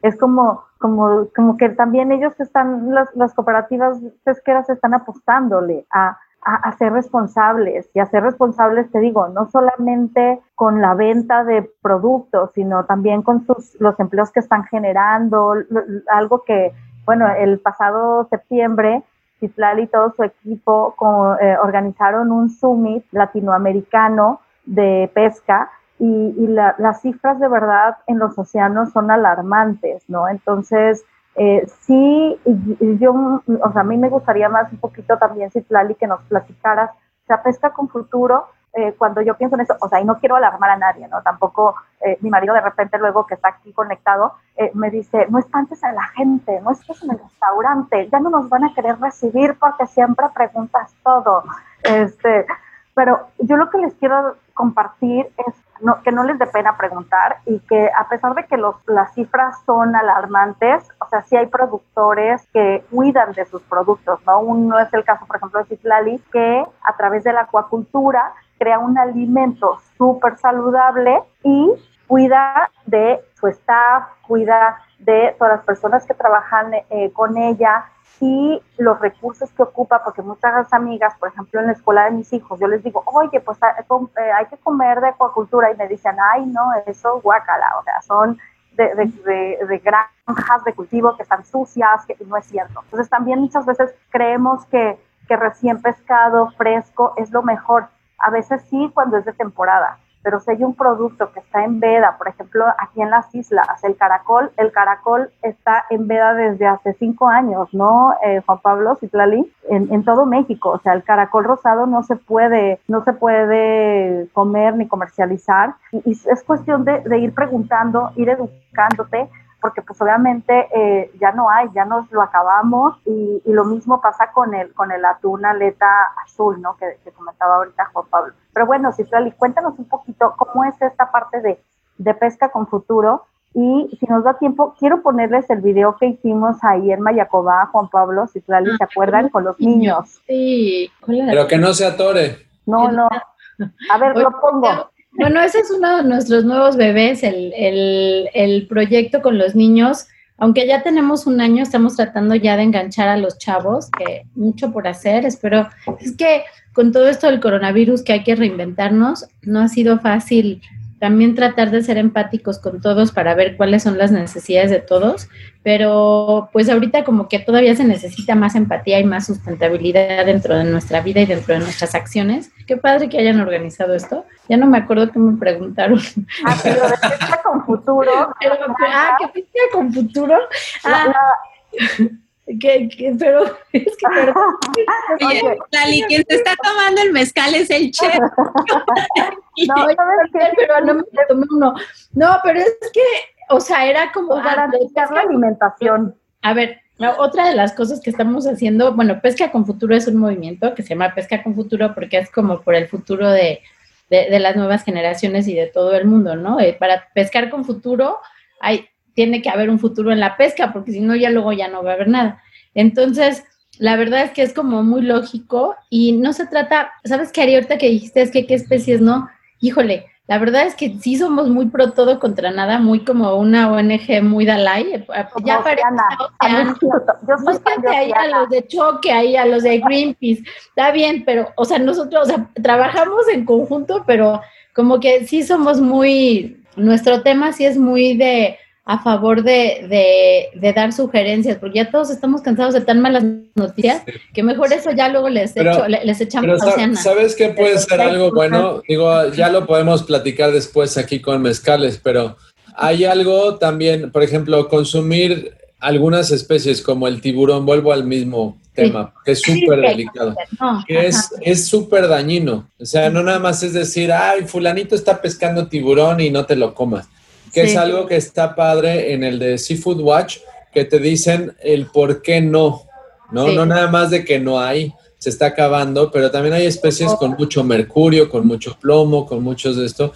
Es como, como, como que también ellos están, las, las cooperativas pesqueras están apostándole a a, ser responsables y a ser responsables, te digo, no solamente con la venta de productos, sino también con sus, los empleos que están generando, algo que, bueno, el pasado septiembre, Citlali y todo su equipo eh, organizaron un summit latinoamericano de pesca y, las cifras de verdad en los océanos son alarmantes, ¿no? Entonces, eh, sí, yo, o sea, a mí me gustaría más un poquito también, Citlali, que nos platicaras, se apesta con futuro, eh, cuando yo pienso en eso, o sea, y no quiero alarmar a nadie, ¿no? Tampoco eh, mi marido de repente luego que está aquí conectado eh, me dice, no espantes a la gente, no estés en el restaurante, ya no nos van a querer recibir porque siempre preguntas todo. Este, pero yo lo que les quiero compartir es que no les dé pena preguntar y que a pesar de que los, las cifras son alarmantes, o sea, sí hay productores que cuidan de sus productos, ¿no? Uno es el caso, por ejemplo, de Citlali, que a través de la acuacultura crea un alimento súper saludable y cuida de su staff, cuida de todas las personas que trabajan eh, con ella, y los recursos que ocupa, porque muchas amigas, por ejemplo, en la escuela de mis hijos, yo les digo, oye, pues eh, eh, hay que comer de acuacultura, y me dicen, ay, no, eso guacala, o sea, son de, de, de, granjas de cultivo que están sucias, que no es cierto. Entonces también muchas veces creemos que, que recién pescado, fresco, es lo mejor. A veces sí cuando es de temporada, pero si hay un producto que está en veda, por ejemplo, aquí en las islas, el caracol, el caracol está en veda desde hace cinco años, ¿no, eh, Juan Pablo Citlali? En, en todo México, o sea, el caracol rosado no se puede, no se puede comer ni comercializar, y, es cuestión de, de ir preguntando, ir educándote, porque pues obviamente eh, ya no hay, ya nos lo acabamos y, lo mismo pasa con el, con el atún aleta azul, ¿no? Que, comentaba ahorita Juan Pablo. Pero bueno, Citlali, cuéntanos un poquito cómo es esta parte de, de pesca con futuro y si nos da tiempo, quiero ponerles el video que hicimos ahí en Mayacobá, Juan Pablo, Citlali, ¿se acuerdan? Con los niños. Sí. Pero que no se atore. No, no. A ver, lo pongo. Bueno, ese es uno de nuestros nuevos bebés, el, el, proyecto con los niños. Aunque ya tenemos un año, estamos tratando ya de enganchar a los chavos, que mucho por hacer. Espero, es que con todo esto del coronavirus que hay que reinventarnos, no ha sido fácil también tratar de ser empáticos con todos para ver cuáles son las necesidades de todos, pero pues ahorita como que todavía se necesita más empatía y más sustentabilidad dentro de nuestra vida y dentro de nuestras acciones. Qué padre que hayan organizado esto. Ya no me acuerdo que me preguntaron. Ah, pero de con futuro. (laughs) ah, ¿qué pesca con futuro? Ah, que, pero (laughs) es que perdón. (laughs) Oye, Lali, quien se está tomando el mezcal es el chef. (laughs) no, pero no me tomé uno. No, pero es que, o sea, era como garantizar la alimentación. A ver, otra de las cosas que estamos haciendo, bueno, Pesca con Futuro es un movimiento que se llama Pesca con Futuro porque es como por el futuro de, de, de las nuevas generaciones y de todo el mundo, ¿no? Eh, para pescar con futuro hay tiene que haber un futuro en la pesca, porque si no, ya luego ya no va a haber nada. Entonces, la verdad es que es como muy lógico y no se trata, ¿sabes qué haría ahorita que dijiste? Es que qué especies no. Híjole, la verdad es que sí somos muy pro todo contra nada, muy como una ONG muy Dalai. Ya parece Búscate ahí a los de Choque, ahí a los de Greenpeace. Está bien, pero, o sea, nosotros, o sea, trabajamos en conjunto, pero como que sí somos muy, nuestro tema sí es muy de a favor de, de, dar sugerencias, porque ya todos estamos cansados de tan malas noticias, que mejor eso ya luego les, echo, les echamos pero ¿Sabes qué puede ser algo bueno? Digo, ya lo podemos platicar después aquí con mezcales, pero hay algo también, por ejemplo, consumir algunas especies como el tiburón, vuelvo al mismo tema, que es súper delicado, que es súper dañino. O sea, no nada más es decir, ay, fulanito está pescando tiburón y no te lo comas que es algo que está padre en el de Seafood Watch, que te dicen el por qué no, ¿no? No nada más de que no hay, se está acabando, pero también hay especies con mucho mercurio, con mucho plomo, con muchos de esto,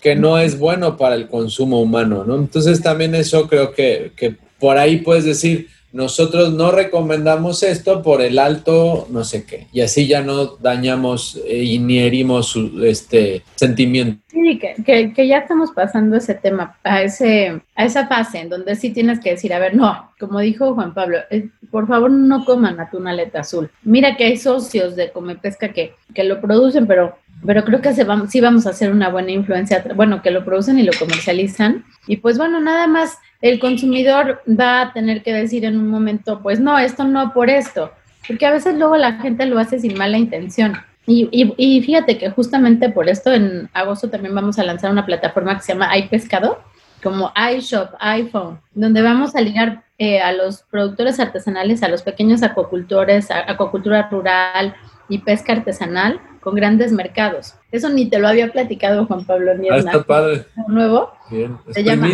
que no es bueno para el consumo humano, ¿no? Entonces también eso creo que, que por ahí puedes decir, nosotros no recomendamos esto por el alto no sé qué. Y así ya no dañamos eh, y ni herimos su este, sentimiento. Sí, que, que, ya estamos pasando ese tema, a, ese, a esa fase en donde sí tienes que decir, a ver, no, como dijo Juan Pablo, eh, por favor no coman atún aleta azul. Mira que hay socios de Come Pesca que, que lo producen, pero pero creo que sí vamos a hacer una buena influencia, bueno, que lo producen y lo comercializan. Y pues bueno, nada más el consumidor va a tener que decir en un momento, pues no, esto no por esto, porque a veces luego la gente lo hace sin mala intención. Y, y, fíjate que justamente por esto en agosto también vamos a lanzar una plataforma que se llama iPescado, como iShop, iPhone, donde vamos a ligar eh, a los productores artesanales, a los pequeños acuacultores, acuacultura rural y pesca artesanal con grandes mercados. Eso ni te lo había platicado Juan Pablo ni ah, está padre. nuevo. Se llama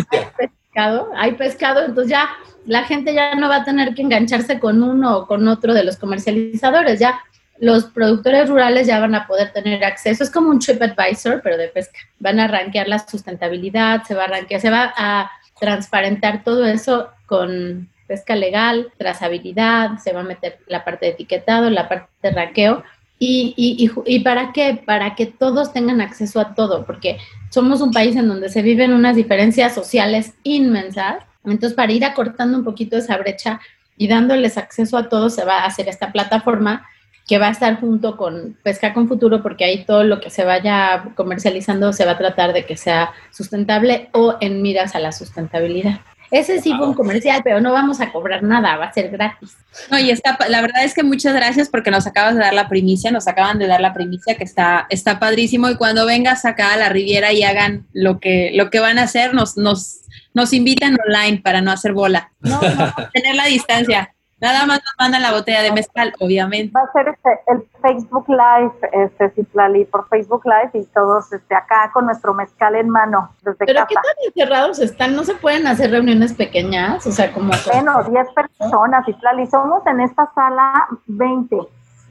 hay pescado, entonces ya la gente ya no va a tener que engancharse con uno o con otro de los comercializadores, ya los productores rurales ya van a poder tener acceso, es como un TripAdvisor, pero de pesca. Van a rankear la sustentabilidad, se va a rankear, se va a transparentar todo eso con pesca legal, trazabilidad, se va a meter la parte de etiquetado, la parte de ranqueo. Y, y, y, para qué? Para que todos tengan acceso a todo, porque somos un país en donde se viven unas diferencias sociales inmensas. Entonces, para ir acortando un poquito esa brecha y dándoles acceso a todos, se va a hacer esta plataforma que va a estar junto con Pesca con Futuro, porque ahí todo lo que se vaya comercializando se va a tratar de que sea sustentable o en miras a la sustentabilidad. Ese sí fue un comercial, pero no vamos a cobrar nada, va a ser gratis. No, y está, la verdad es que muchas gracias porque nos acabas de dar la primicia, nos acaban de dar la primicia que está, está padrísimo y cuando vengas acá a la Riviera y hagan lo que, lo que van a hacer, nos, nos, nos invitan online para no hacer bola. No, no, (laughs) tener la distancia. Nada más nos mandan la botella de mezcal, obviamente. Va a ser este, el Facebook Live, este, Citlali, por Facebook Live y todos este, acá con nuestro mezcal en mano, desde Pero ¿qué tan encerrados están? ¿No se pueden hacer reuniones pequeñas? O sea, como... Bueno, 10 personas, Citlali. Somos en esta sala 20.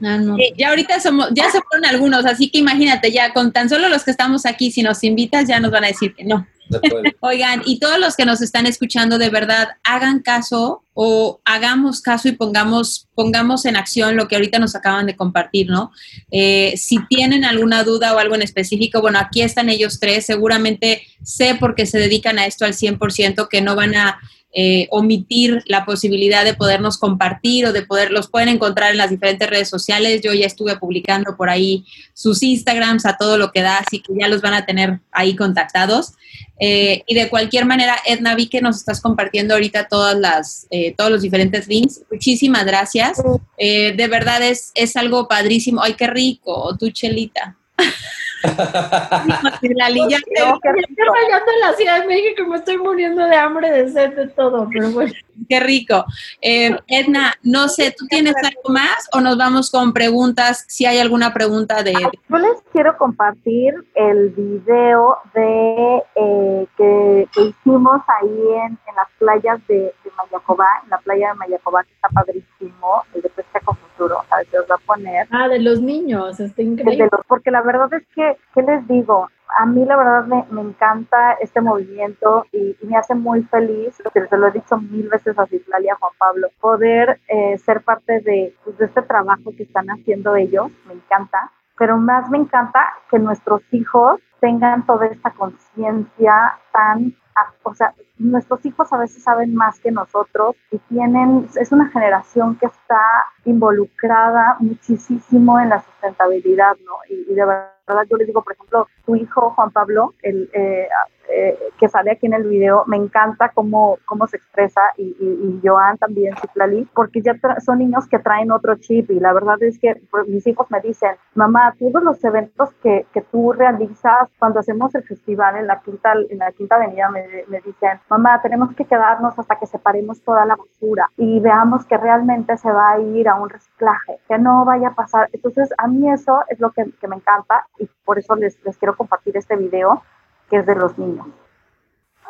Ah, no. ya ahorita somos, ya se fueron algunos, así que imagínate, ya con tan solo los que estamos aquí, si nos invitas, ya nos van a decir que no. (laughs) Oigan, y todos los que nos están escuchando, de verdad, hagan caso o hagamos caso y pongamos, pongamos en acción lo que ahorita nos acaban de compartir, ¿no? Eh, si tienen alguna duda o algo en específico, bueno, aquí están ellos tres, seguramente sé porque se dedican a esto al 100% que no van a eh, omitir la posibilidad de podernos compartir o de poder, los pueden encontrar en las diferentes redes sociales. Yo ya estuve publicando por ahí sus Instagrams a todo lo que da, así que ya los van a tener ahí contactados. Eh, y de cualquier manera, Edna, vi que nos estás compartiendo ahorita todas las, eh, todos los diferentes links. Muchísimas gracias. de verdad es, es algo padrísimo. Ay, qué rico, tu chelita. (laughs) la Lilla estoy rayando en la Ciudad de México, me estoy muriendo de hambre, de sed, de todo, pero bueno. Qué rico. Eh, Edna, no sé, ¿tú tienes algo más o nos vamos con preguntas? Si hay alguna pregunta de... Yo les quiero compartir el video de eh, que, hicimos ahí en, las playas de, de, Mayacobá, en la playa de Mayacobá, que está padrísimo, el de pesca con futuro, a ver si os va a poner. Ah, de los niños, está increíble. porque la verdad es que, ¿qué les digo? a mí la verdad me, me encanta este movimiento y, me hace muy feliz, que se lo he dicho mil veces a Citlali a Juan Pablo, poder eh, ser parte de, pues, de este trabajo que están haciendo ellos, me encanta, pero más me encanta que nuestros hijos tengan toda esta conciencia tan, o sea, nuestros hijos a veces saben más que nosotros y tienen, es una generación que está involucrada muchísimo en la sustentabilidad, ¿no? Y, de verdad yo les digo, por ejemplo, tu hijo Juan Pablo, el, eh, eh, que sale aquí en el video, me encanta cómo, cómo se expresa y, y, Joan también, Citlali, porque ya son niños que traen otro chip y la verdad es que pues, mis hijos me dicen, mamá, todos los eventos que, que tú realizas cuando hacemos el festival en la quinta, en la quinta avenida me, dicen, mamá, tenemos que quedarnos hasta que separemos toda la basura y veamos que realmente se va a ir a un reciclaje, que no vaya a pasar. Entonces, a mí eso es lo que me encanta y por eso les, les quiero compartir este video que es de los niños.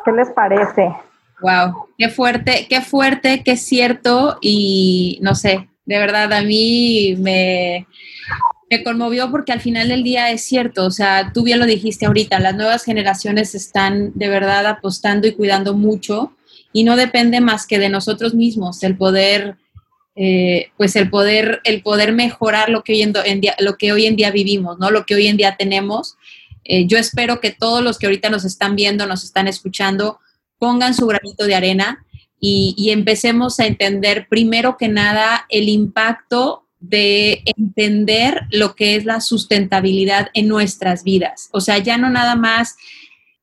¿Qué les parece? Wow, qué fuerte, qué fuerte, qué cierto y no sé, de verdad a mí me, me conmovió porque al final del día es cierto, o sea, tú bien lo dijiste ahorita, las nuevas generaciones están de verdad apostando y cuidando mucho y no depende más que de nosotros mismos el poder, eh, pues el poder, el poder mejorar lo que hoy en, día, lo que hoy en día vivimos, ¿no? Lo que hoy en día tenemos eh, yo espero que todos los que ahorita nos están viendo, nos están escuchando, pongan su granito de arena y, y empecemos a entender primero que nada el impacto de entender lo que es la sustentabilidad en nuestras vidas. O sea, ya no nada más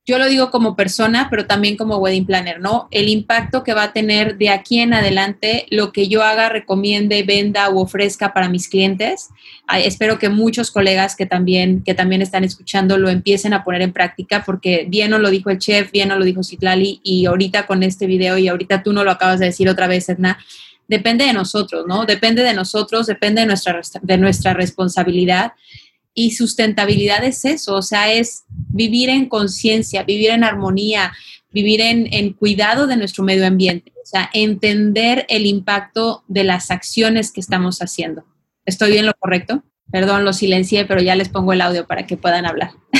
yo lo digo como persona, pero también como wedding planner, ¿no? El impacto que va a tener de aquí en adelante lo que yo haga, recomiende, venda u ofrezca para mis clientes. espero que muchos colegas que también, que también están escuchando lo empiecen a poner en práctica porque bien nos lo dijo el chef, bien nos lo dijo Citlali y ahorita con este video y ahorita tú no lo acabas de decir otra vez, Edna, depende de nosotros, ¿no? Depende de nosotros, depende de nuestra, de nuestra responsabilidad y sustentabilidad es eso, o sea, es vivir en conciencia, vivir en armonía, vivir en, cuidado de nuestro medio ambiente, o sea, entender el impacto de las acciones que estamos haciendo. ¿Estoy bien lo correcto? Perdón, lo silencié, pero ya les pongo el audio para que puedan hablar. (laughs)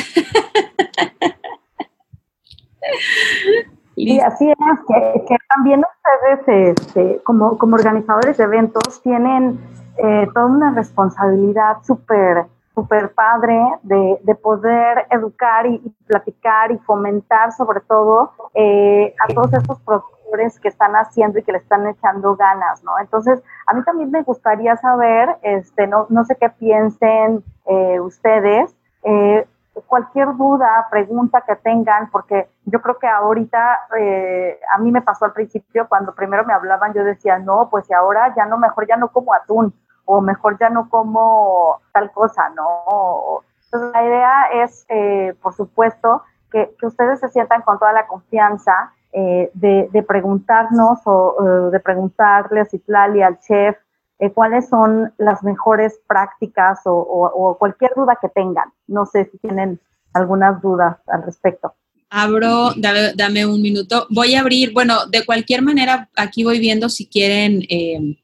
Y así es, que, también ustedes, este, como, como organizadores de eventos, tienen eh, toda una responsabilidad súper súper padre de, de, poder educar y, platicar y fomentar sobre todo eh, a todos estos productores que están haciendo y que le están echando ganas, ¿no? Entonces, a mí también me gustaría saber, este, no, no sé qué piensen eh, ustedes, eh, cualquier duda, pregunta que tengan, porque yo creo que ahorita, eh, a mí me pasó al principio, cuando primero me hablaban, yo decía, no, pues y ahora ya no, mejor ya no como atún, o mejor ya no como tal cosa, ¿no? Entonces, la idea es, eh, por supuesto, que, ustedes se sientan con toda la confianza eh, de, preguntarnos o de preguntarle a Citlali, al chef, eh, cuáles son las mejores prácticas o, cualquier duda que tengan. No sé si tienen algunas dudas al respecto. Abro, dame, un minuto. Voy a abrir, bueno, de cualquier manera, aquí voy viendo si quieren, eh,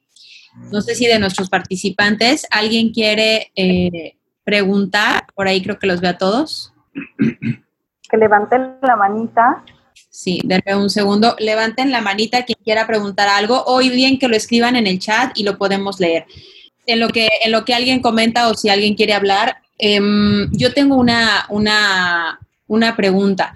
no sé si de nuestros participantes, alguien quiere eh, preguntar, por ahí creo que los veo a todos. Que levanten la manita. Sí, denme un segundo. Levanten la manita quien quiera preguntar algo o bien que lo escriban en el chat y lo podemos leer. En lo que, en lo que alguien comenta o si alguien quiere hablar, em, yo tengo una, una, una pregunta.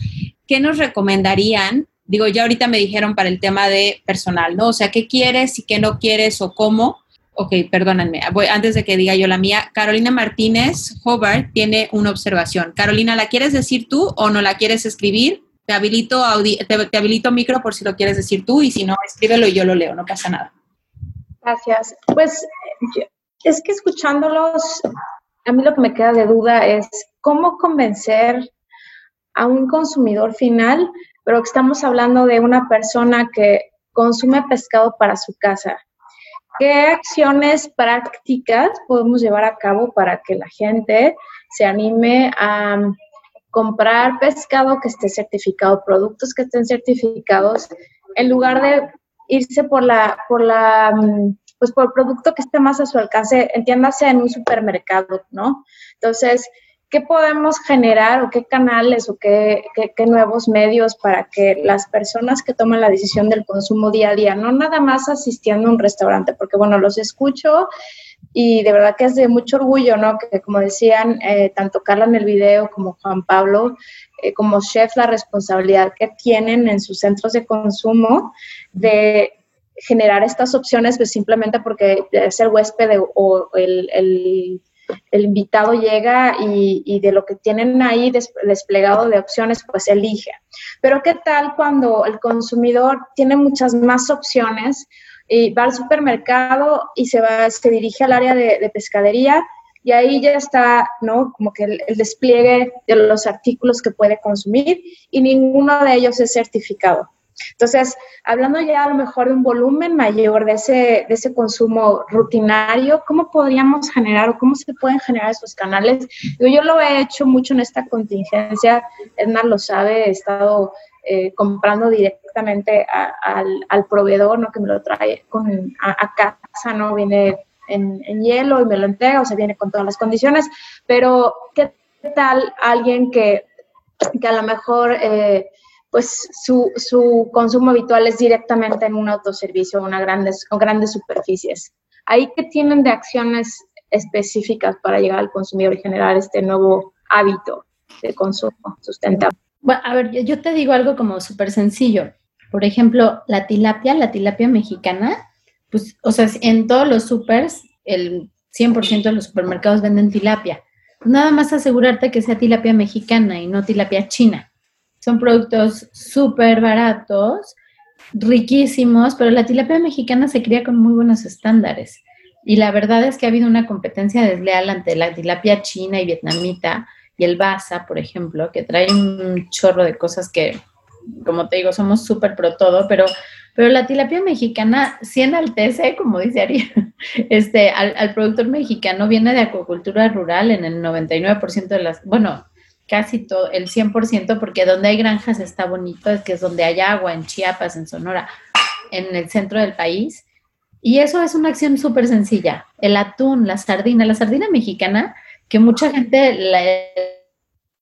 ¿Qué nos recomendarían? Digo, ya ahorita me dijeron para el tema de personal, ¿no? O sea, ¿qué quieres y qué no quieres o cómo? Ok, perdónenme. Voy, antes de que diga yo la mía, Carolina Martínez Hobart tiene una observación. Carolina, ¿la quieres decir tú o no la quieres escribir? Te habilito, te, habilito micro por si lo quieres decir tú y si no, escríbelo y yo lo leo, no pasa nada. Gracias. Pues es que escuchándolos, a mí lo que me queda de duda es cómo convencer a un consumidor final, pero estamos hablando de una persona que consume pescado para su casa. ¿Qué acciones prácticas podemos llevar a cabo para que la gente se anime a comprar pescado que esté certificado, productos que estén certificados, en lugar de irse por la, por la, mm, pues por el producto que esté más a su alcance, entiéndase en un supermercado, ¿no? Entonces, ¿qué podemos generar o qué canales o qué, qué, qué, nuevos medios para que las personas que toman la decisión del consumo día a día, no nada más asistiendo a un restaurante, porque bueno, los escucho y de verdad que es de mucho orgullo, ¿no? Que como decían, eh, tanto Carla en el video como Juan Pablo, eh, como chef, la responsabilidad que tienen en sus centros de consumo de generar estas opciones, pues simplemente porque es el huésped o el, el, el, invitado llega y, de lo que tienen ahí desplegado de opciones, pues elige. Pero ¿qué tal cuando el consumidor tiene muchas más opciones? y va al supermercado y se va, se dirige al área de, pescadería y ahí ya está, ¿no? Como que el, despliegue de los artículos que puede consumir y ninguno de ellos es certificado. Entonces, hablando ya a lo mejor de un volumen mayor de ese, de ese consumo rutinario, ¿cómo podríamos generar o cómo se pueden generar esos canales? yo lo he hecho mucho en esta contingencia, Edna lo sabe, he estado eh, comprando directamente al, proveedor, ¿no? Que me lo trae con, a, casa, ¿no? Viene en, hielo y me lo entrega, o sea, viene con todas las condiciones, pero ¿qué tal alguien que, que a lo mejor, eh, pues, su, su, consumo habitual es directamente en un autoservicio una grandes, o grandes superficies? ¿Ahí qué tienen de acciones específicas para llegar al consumidor y generar este nuevo hábito de consumo sustentable? A ver, yo te digo algo como súper sencillo. Por ejemplo, la tilapia, la tilapia mexicana, pues, o sea, en todos los supers, el 100% de los supermercados venden tilapia. Nada más asegurarte que sea tilapia mexicana y no tilapia china. Son productos súper baratos, riquísimos, pero la tilapia mexicana se cría con muy buenos estándares. Y la verdad es que ha habido una competencia desleal ante la tilapia china y vietnamita, y el Baza, por ejemplo, que trae un chorro de cosas que, como te digo, somos súper pro todo, pero, pero la tilapia mexicana sí enaltece, como dice Ari, (laughs) este, al, productor mexicano viene de acuacultura rural en el 99% de las, bueno, casi todo, el 100%, porque donde hay granjas está bonito, es que es donde hay agua, en Chiapas, en Sonora, en el centro del país. Y eso es una acción súper sencilla. El atún, la sardina, la sardina mexicana que mucha gente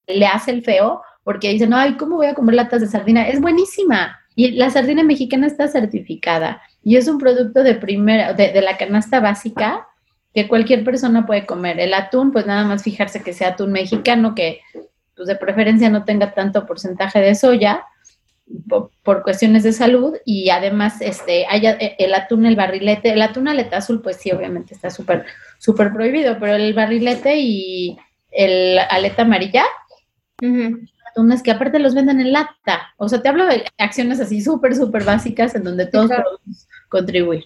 le, hace el feo porque dicen, ay, ¿cómo voy a comer latas de sardina? Es buenísima. Y la sardina mexicana está certificada y es un producto de primera, de, la canasta básica que cualquier persona puede comer. El atún, pues nada más fijarse que sea atún mexicano, que pues de preferencia no tenga tanto porcentaje de soya por, cuestiones de salud y además este haya el atún, el barrilete, el atún aleta azul, pues sí, obviamente está súper súper prohibido, pero el barrilete y el aleta amarilla Atunes que aparte los venden en lata. O sea, te hablo de acciones así súper, súper básicas en donde todos podemos contribuir.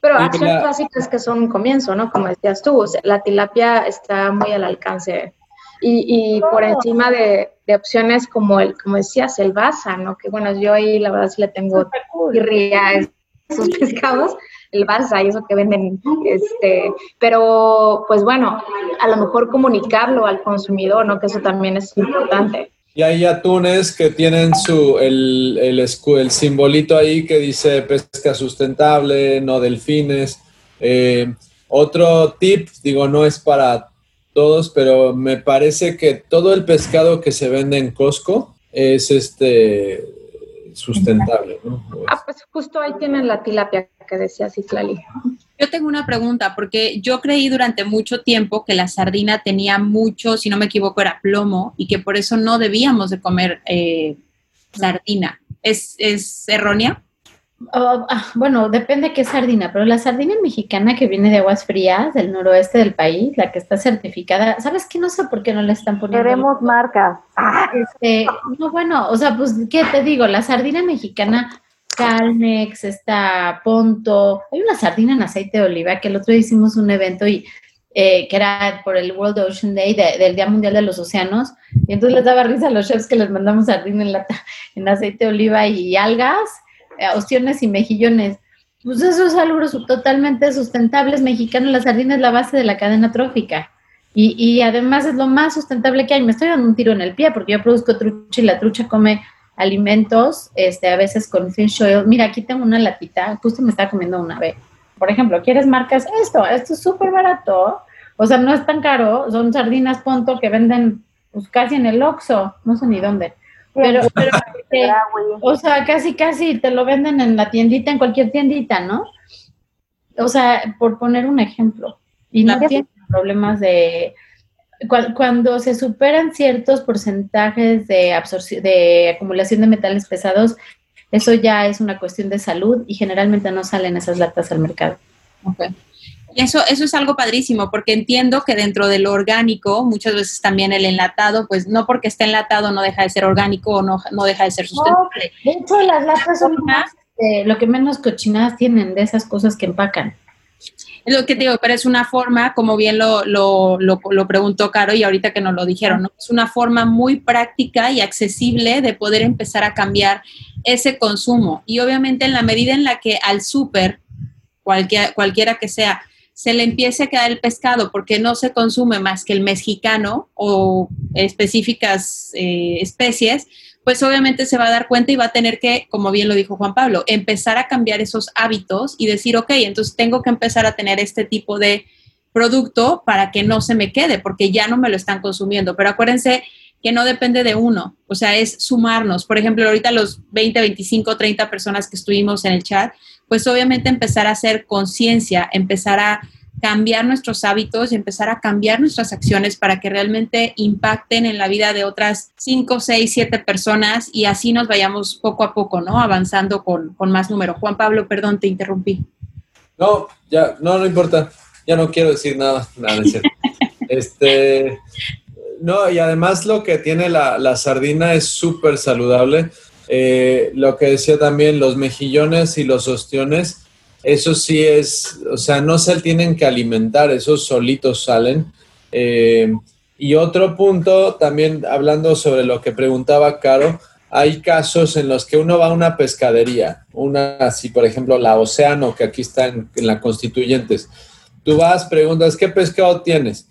Pero acciones básicas que son un comienzo, ¿no? Como decías tú, la tilapia está muy al alcance y, por encima de, opciones como el, como decías, el basa, ¿no? Que bueno, yo ahí la verdad sí le tengo ría a (laughs) esos pescados, el basa y eso que venden, este, pero pues bueno, a lo mejor comunicarlo al consumidor, ¿no? Que eso también es importante. Y hay atunes que tienen su, el, el, el simbolito ahí que dice pesca sustentable, no delfines. Eh, otro tip, digo, no es para todos, pero me parece que todo el pescado que se vende en Costco es este sustentable. ¿no? Ah, pues justo ahí tienen la tilapia que decía Citlali. Yo tengo una pregunta, porque yo creí durante mucho tiempo que la sardina tenía mucho, si no me equivoco, era plomo y que por eso no debíamos de comer eh, sardina. ¿Es, ¿Es errónea? Oh, ah, bueno, depende qué sardina, pero la sardina mexicana que viene de aguas frías del noroeste del país, la que está certificada, ¿sabes qué? No sé por qué no le están poniendo. Queremos marcas. Ah, este, no, bueno, o sea, pues, ¿qué te digo? La sardina mexicana, Calmex, está Ponto, hay una sardina en aceite de oliva que el otro día hicimos un evento y eh, que era por el World Ocean Day del Día Mundial de los Océanos, y entonces les daba risa a los chefs que les mandamos sardina en, lata, en aceite de oliva y algas eh, opciones y mejillones. Pues eso es algo totalmente sustentable, es mexicano, la sardina es la base de la cadena trófica. Y, y, además es lo más sustentable que hay. Me estoy dando un tiro en el pie porque yo produzco trucha y la trucha come alimentos, este, a veces con fish oil. Mira, aquí tengo una latita, justo me está comiendo una vez. Por ejemplo, ¿quieres marcas? Esto, esto es súper barato. O sea, no es tan caro. Son sardinas punto que venden pues, casi en el Oxxo, no sé ni dónde. Pero, (laughs) o sea, casi, casi te lo venden en la tiendita, en cualquier tiendita, ¿no? O sea, por poner un ejemplo. Y no tienen problemas de... Cuando se superan ciertos porcentajes de, absorción, de acumulación de metales pesados, eso ya es una cuestión de salud y generalmente no salen esas latas al mercado. Okay. Eso, eso es algo padrísimo, porque entiendo que dentro de lo orgánico, muchas veces también el enlatado, pues no porque esté enlatado no deja de ser orgánico o no, no deja de ser sustentable. de hecho, las latas son más, eh, lo que menos cochinadas tienen de esas cosas que empacan. Es lo que te digo, pero es una forma, como bien lo, lo, lo, lo, preguntó Caro y ahorita que nos lo dijeron, ¿no? es una forma muy práctica y accesible de poder empezar a cambiar ese consumo. Y obviamente en la medida en la que al súper, cualquiera, cualquiera que sea, se le empiece a quedar el pescado porque no se consume más que el mexicano o específicas eh, especies, pues obviamente se va a dar cuenta y va a tener que, como bien lo dijo Juan Pablo, empezar a cambiar esos hábitos y decir, ok, entonces tengo que empezar a tener este tipo de producto para que no se me quede, porque ya no me lo están consumiendo. Pero acuérdense que no depende de uno, o sea, es sumarnos. Por ejemplo, ahorita los 20, 25, 30 personas que estuvimos en el chat, pues obviamente empezar a hacer conciencia, empezar a cambiar nuestros hábitos y empezar a cambiar nuestras acciones para que realmente impacten en la vida de otras 5, 6, 7 personas y así nos vayamos poco a poco, ¿no? Avanzando con, más número. Juan Pablo, perdón, te interrumpí. No, ya, no, no importa. Ya no quiero decir nada. nada (laughs) este, no, y además lo que tiene la, la sardina es súper saludable. Eh, lo que decía también, los mejillones y los ostiones, eso sí es, o sea, no se tienen que alimentar, esos solitos salen. Eh, y otro punto, también hablando sobre lo que preguntaba Caro, hay casos en los que uno va a una pescadería, una así, por ejemplo, la Océano, que aquí está en, en la Constituyentes. Tú vas, preguntas, ¿qué pescado tienes?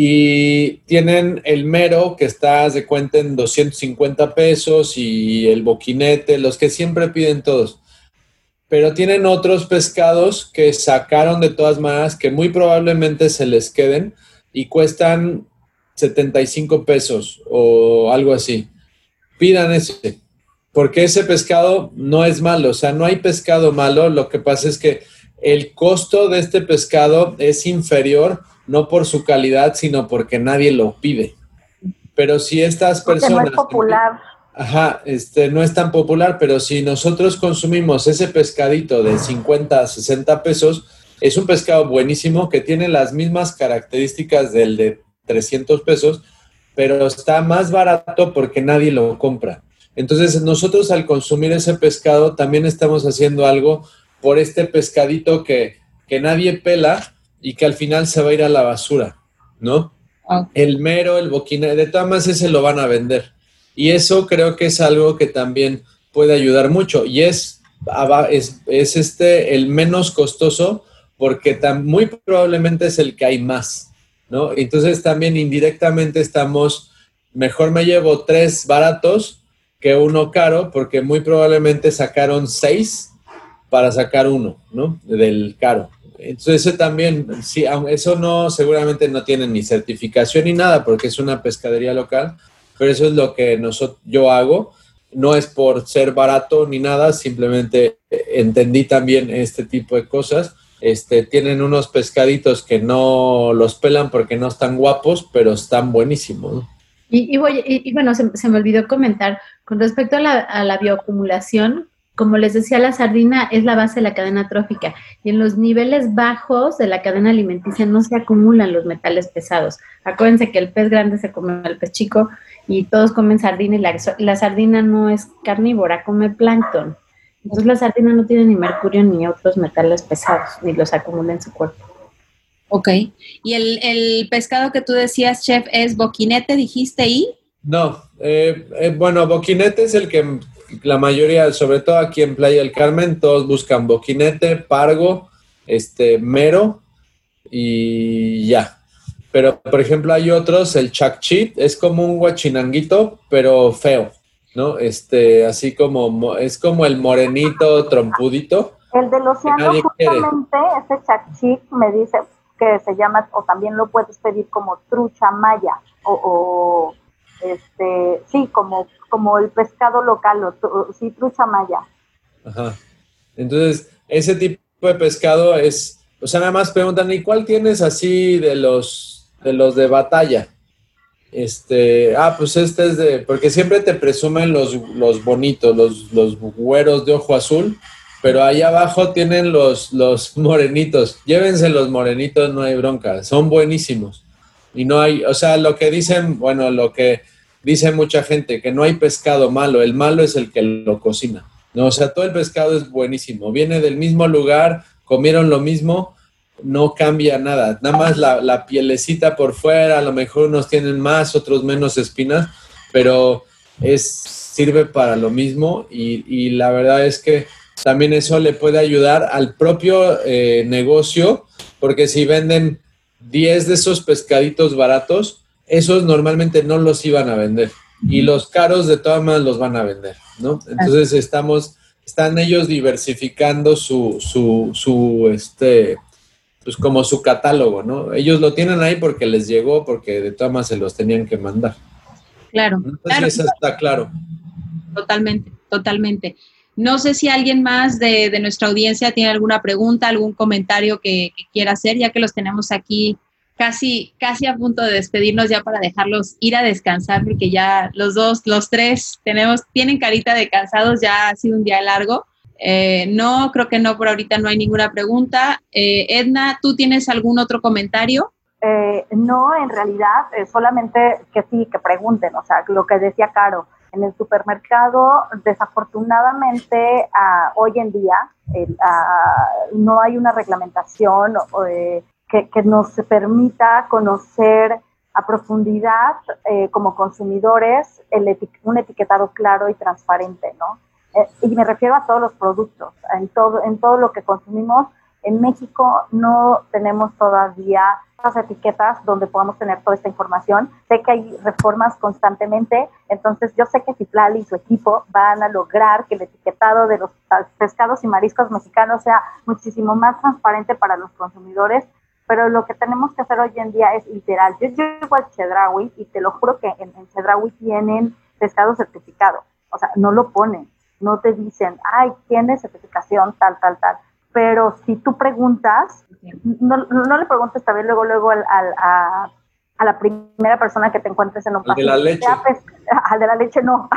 Y tienen el mero que está de cuenta en 250 pesos y el boquinete, los que siempre piden todos. Pero tienen otros pescados que sacaron de todas maneras que muy probablemente se les queden y cuestan 75 pesos o algo así. Pidan ese, porque ese pescado no es malo, o sea, no hay pescado malo, lo que pasa es que el costo de este pescado es inferior no por su calidad, sino porque nadie lo pide. Pero si estas personas... No es popular. Ajá, este, no es tan popular, pero si nosotros consumimos ese pescadito de 50 a 60 pesos, es un pescado buenísimo que tiene las mismas características del de 300 pesos, pero está más barato porque nadie lo compra. Entonces nosotros al consumir ese pescado también estamos haciendo algo por este pescadito que, que nadie pela y que al final se va a ir a la basura, ¿no? El mero, el boquina, de todas maneras ese lo van a vender. Y eso creo que es algo que también puede ayudar mucho y es, es, es este el menos costoso porque tan, muy probablemente es el que hay más, ¿no? Entonces también indirectamente estamos, mejor me llevo tres baratos que uno caro porque muy probablemente sacaron seis para sacar uno, ¿no? Del caro. Entonces, eso también, sí, eso no, seguramente no tiene ni certificación ni nada porque es una pescadería local, pero eso es lo que nosotros, yo hago. No es por ser barato ni nada, simplemente entendí también este tipo de cosas. Este, tienen unos pescaditos que no los pelan porque no están guapos, pero están buenísimos. Y, voy, y, bueno, se, me olvidó comentar, con respecto a la, a la bioacumulación, como les decía, la sardina es la base de la cadena trófica y en los niveles bajos de la cadena alimenticia no se acumulan los metales pesados. Acuérdense que el pez grande se come al pez chico y todos comen sardina y la, sardina no es carnívora, come plancton. Entonces la sardina no tiene ni mercurio ni otros metales pesados, ni los acumula en su cuerpo. Ok. ¿Y el, pescado que tú decías, chef, es boquinete, dijiste ahí? No, eh, eh, bueno, boquinete es el que la mayoría, sobre todo aquí en Playa del Carmen, todos buscan boquinete, pargo, este, mero y ya. Pero, por ejemplo, hay otros, el chakchit, es como un guachinanguito, pero feo, ¿no? Este, así como, es como el morenito trompudito. El del océano, justamente, ese chakchit me dice que se llama, o también lo puedes pedir como trucha maya, o, o este, sí, como como el pescado local, o sí, trucha maya. Ajá. Entonces, ese tipo de pescado es, o sea, nada más preguntan, ¿y cuál tienes así de los de los de batalla? Este, ah, pues este es de, porque siempre te presumen los, los bonitos, los, los güeros de ojo azul, pero ahí abajo tienen los, los (laughs) morenitos. Llévense los morenitos, no hay bronca, son buenísimos. Y no hay, o sea, lo que dicen, bueno, lo que dice mucha gente que no hay pescado malo, el malo es el que lo cocina. No, o sea, todo el pescado es buenísimo, viene del mismo lugar, comieron lo mismo, no cambia nada, nada más la, la pielecita por fuera, a lo mejor unos tienen más, otros menos espinas, pero es, sirve para lo mismo y, la verdad es que también eso le puede ayudar al propio eh, negocio, porque si venden 10 de esos pescaditos baratos, esos normalmente no los iban a vender y los caros de todas maneras los van a vender, ¿no? Entonces estamos, están ellos diversificando su, su, su, este, pues como su catálogo, ¿no? Ellos lo tienen ahí porque les llegó, porque de todas maneras se los tenían que mandar. Claro. Entonces claro. está claro. Totalmente, totalmente. No sé si alguien más de, nuestra audiencia tiene alguna pregunta, algún comentario que, que quiera hacer, ya que los tenemos aquí casi, casi a punto de despedirnos ya para dejarlos ir a descansar, porque ya los dos, los tres, tenemos, tienen carita de cansados, ya ha sido un día largo. Eh, no, creo que no, por ahorita no hay ninguna pregunta. Eh, Edna, ¿tú tienes algún otro comentario? Eh, no, en realidad, solamente que sí, que pregunten, o sea, lo que decía Caro, en el supermercado, desafortunadamente, ah, hoy en día ah, no hay una reglamentación que, nos permita conocer a profundidad eh, como consumidores el un etiquetado claro y transparente, ¿no? Eh, y me refiero a todos los productos, en todo, en todo lo que consumimos. En México no tenemos todavía las etiquetas donde podamos tener toda esta información. Sé que hay reformas constantemente, entonces yo sé que Citlali y su equipo van a lograr que el etiquetado de los pescados y mariscos mexicanos sea muchísimo más transparente para los consumidores pero lo que tenemos que hacer hoy en día es literal. Yo llego al Chedraui y te lo juro que en, en tienen pescado certificado. O sea, no lo ponen, no te dicen, ay, tiene certificación tal, tal, tal. Pero si tú preguntas, no, no le preguntes también luego, luego al, a, a, la primera persona que te encuentres en un pasillo. de la leche. (laughs) al de la leche no.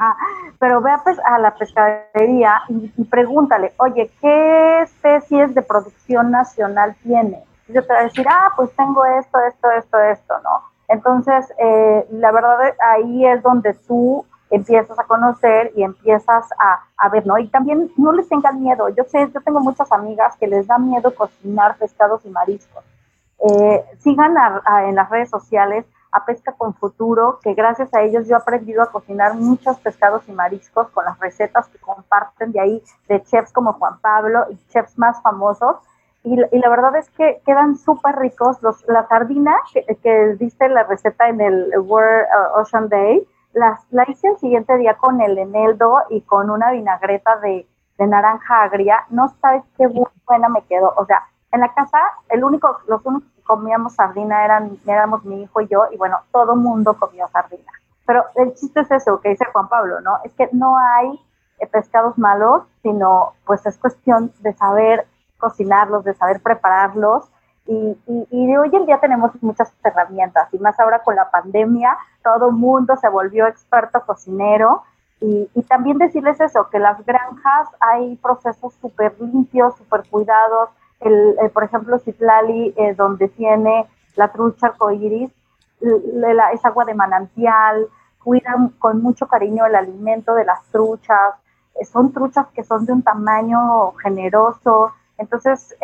(laughs) Pero ve a, a la pescadería y, y pregúntale, oye, ¿qué especies de producción nacional tiene? yo te voy a decir, ah, pues tengo esto, esto, esto, esto, ¿no? Entonces, eh, la verdad ahí es donde tú empiezas a conocer y empiezas a, a, ver, ¿no? Y también no les tengan miedo. Yo sé, yo tengo muchas amigas que les da miedo cocinar pescados y mariscos. Eh, sigan en las redes sociales a Pesca con Futuro, que gracias a ellos yo he aprendido a cocinar muchos pescados y mariscos con las recetas que comparten de ahí de chefs como Juan Pablo y chefs más famosos. Y, la verdad es que quedan súper ricos. Los, la sardina que, que diste la receta en el World uh, Ocean Day, las, la hice el siguiente día con el eneldo y con una vinagreta de, de naranja agria. No sabes qué buena me quedó. O sea, en la casa, el único, los únicos que comíamos sardina eran, éramos mi hijo y yo, y bueno, todo mundo comía sardina. Pero el chiste es eso que dice Juan Pablo, ¿no? Es que no hay eh, pescados malos, sino pues es cuestión de saber cocinarlos, de saber prepararlos. Y, y, hoy en día tenemos muchas herramientas, y más ahora con la pandemia, todo mundo se volvió experto cocinero. Y, y, también decirles eso, que las granjas hay procesos súper limpios, súper cuidados, el, eh, por ejemplo, Citlali, eh, donde tiene la trucha arcoíris, es agua de manantial, cuidan con mucho cariño el alimento de las truchas, eh, son truchas que son de un tamaño generoso, entonces,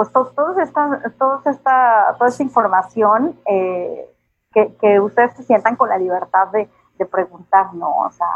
pues toda esta, esta, toda esta información, que, que, ustedes se sientan con la libertad de, de preguntar, ¿no? O sea,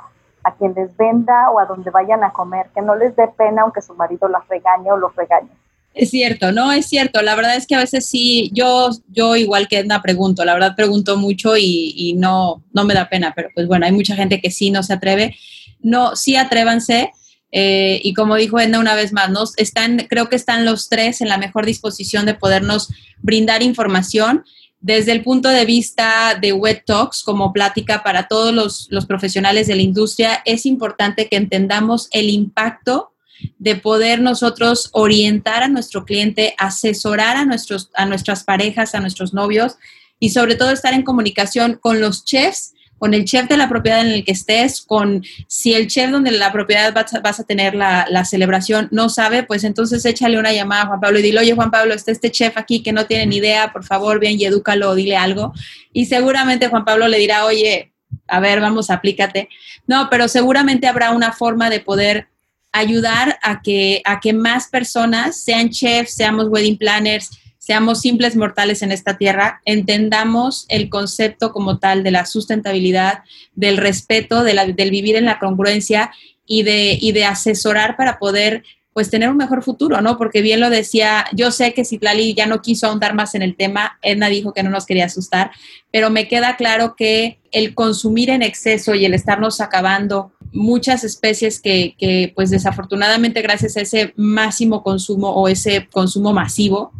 a quien les venda o a donde vayan a comer, que no les dé pena aunque su marido las regañe o los regañe. Es cierto, no, es cierto. La verdad es que a veces sí, yo, yo igual que Edna pregunto, la verdad pregunto mucho y, no, no me da pena, pero pues bueno, hay mucha gente que sí no se atreve. No, sí atrévanse. Eh, y como dijo Edna una vez más, ¿no? están, creo que están los tres en la mejor disposición de podernos brindar información desde el punto de vista de Web Talks, como plática para todos los, profesionales de la industria, es importante que entendamos el impacto de poder nosotros orientar a nuestro cliente, asesorar a, nuestros, a nuestras parejas, a nuestros novios y sobre todo estar en comunicación con los chefs con el chef de la propiedad en el que estés, con si el chef donde la propiedad vas a, tener la, celebración no sabe, pues entonces échale una llamada a Juan Pablo y dile, oye Juan Pablo, está este chef aquí que no tiene ni idea, por favor, ven y edúcalo, dile algo. Y seguramente Juan Pablo le dirá, oye, a ver, vamos, aplícate. No, pero seguramente habrá una forma de poder ayudar a que, a que más personas, sean chefs, seamos wedding planners, seamos simples mortales en esta tierra, entendamos el concepto como tal de la sustentabilidad, del respeto, del vivir en la congruencia y de, y de asesorar para poder pues tener un mejor futuro, ¿no? Porque bien lo decía, yo sé que Citlali ya no quiso ahondar más en el tema, Edna dijo que no nos quería asustar, pero me queda claro que el consumir en exceso y el estarnos acabando muchas especies que, que pues desafortunadamente gracias a ese máximo consumo o ese consumo masivo,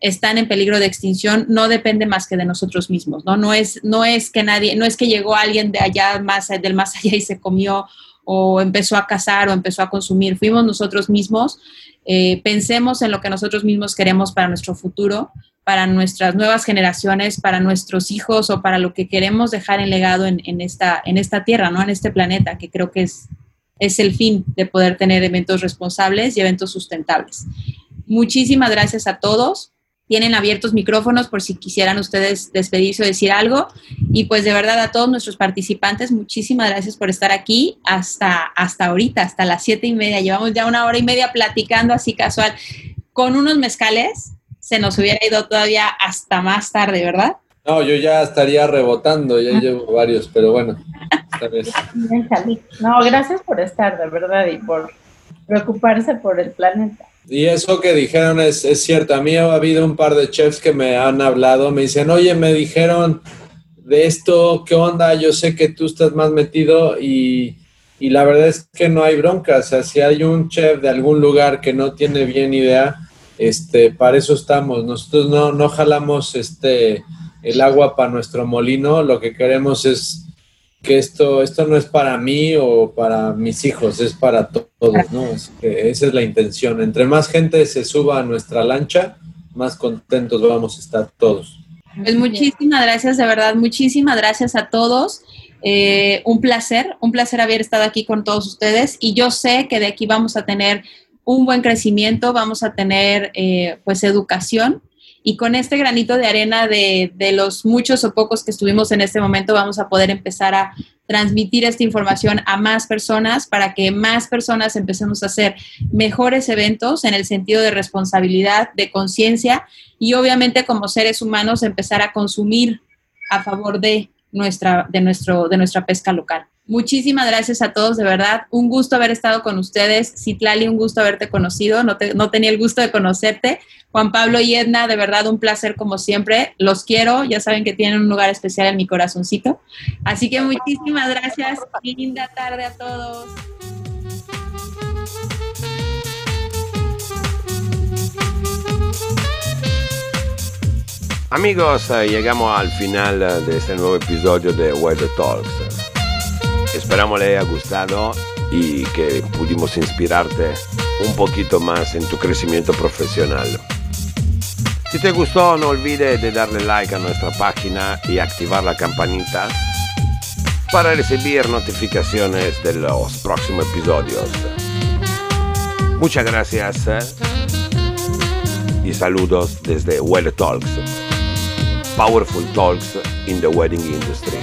están en peligro de extinción no depende más que de nosotros mismos, ¿no? No es, no es que nadie, no es que llegó alguien de allá más, del más allá y se comió o empezó a cazar o empezó a consumir, fuimos nosotros mismos. Eh, pensemos en lo que nosotros mismos queremos para nuestro futuro, para nuestras nuevas generaciones, para nuestros hijos o para lo que queremos dejar en legado en, en, esta, en esta tierra, ¿no? En este planeta, que creo que es, es el fin de poder tener eventos responsables y eventos sustentables. Muchísimas gracias a todos tienen abiertos micrófonos por si quisieran ustedes despedirse o decir algo. Y pues de verdad a todos nuestros participantes, muchísimas gracias por estar aquí hasta, hasta ahorita, hasta las siete y media. Llevamos ya una hora y media platicando así casual. Con unos mezcales se nos hubiera ido todavía hasta más tarde, ¿verdad? No, yo ya estaría rebotando, ya llevo varios, pero bueno, esta vez. (laughs) No, gracias por estar, de verdad, y por preocuparse por el planeta. Y eso que dijeron es, es, cierto. A mí ha habido un par de chefs que me han hablado, me dicen, oye, me dijeron de esto, ¿qué onda? Yo sé que tú estás más metido y, y la verdad es que no hay bronca. O sea, si hay un chef de algún lugar que no tiene bien idea, este, para eso estamos. Nosotros no, no jalamos este, el agua para nuestro molino, lo que queremos es que esto, esto no es para mí o para mis hijos, es para todos, ¿no? esa es la intención. Entre más gente se suba a nuestra lancha, más contentos vamos a estar todos. Pues muchísimas gracias, de verdad, muchísimas gracias a todos. Eh, un placer, un placer haber estado aquí con todos ustedes y yo sé que de aquí vamos a tener un buen crecimiento, vamos a tener eh, pues educación y con este granito de arena de, de, los muchos o pocos que estuvimos en este momento vamos a poder empezar a transmitir esta información a más personas para que más personas empecemos a hacer mejores eventos en el sentido de responsabilidad, de conciencia y obviamente como seres humanos empezar a consumir a favor de nuestra, de nuestro, de nuestra pesca local. Muchísimas gracias a todos, de verdad. Un gusto haber estado con ustedes. Citlali, un gusto haberte conocido. No, no tenía el gusto de conocerte. Juan Pablo y Edna, de verdad un placer como siempre. Los quiero. Ya saben que tienen un lugar especial en mi corazoncito. Así que muchísimas gracias. Linda tarde a todos. Amigos, eh, llegamos al final eh, de este nuevo episodio de Weather Talks. Esperamos le haya gustado y que pudimos inspirarte un poquito más en tu crecimiento profesional. Si te gustó, no olvides de darle like a nuestra página y activar la campanita para recibir notificaciones de los próximos episodios. Muchas gracias eh, y saludos desde Weather Talks. powerful talks in the wedding industry.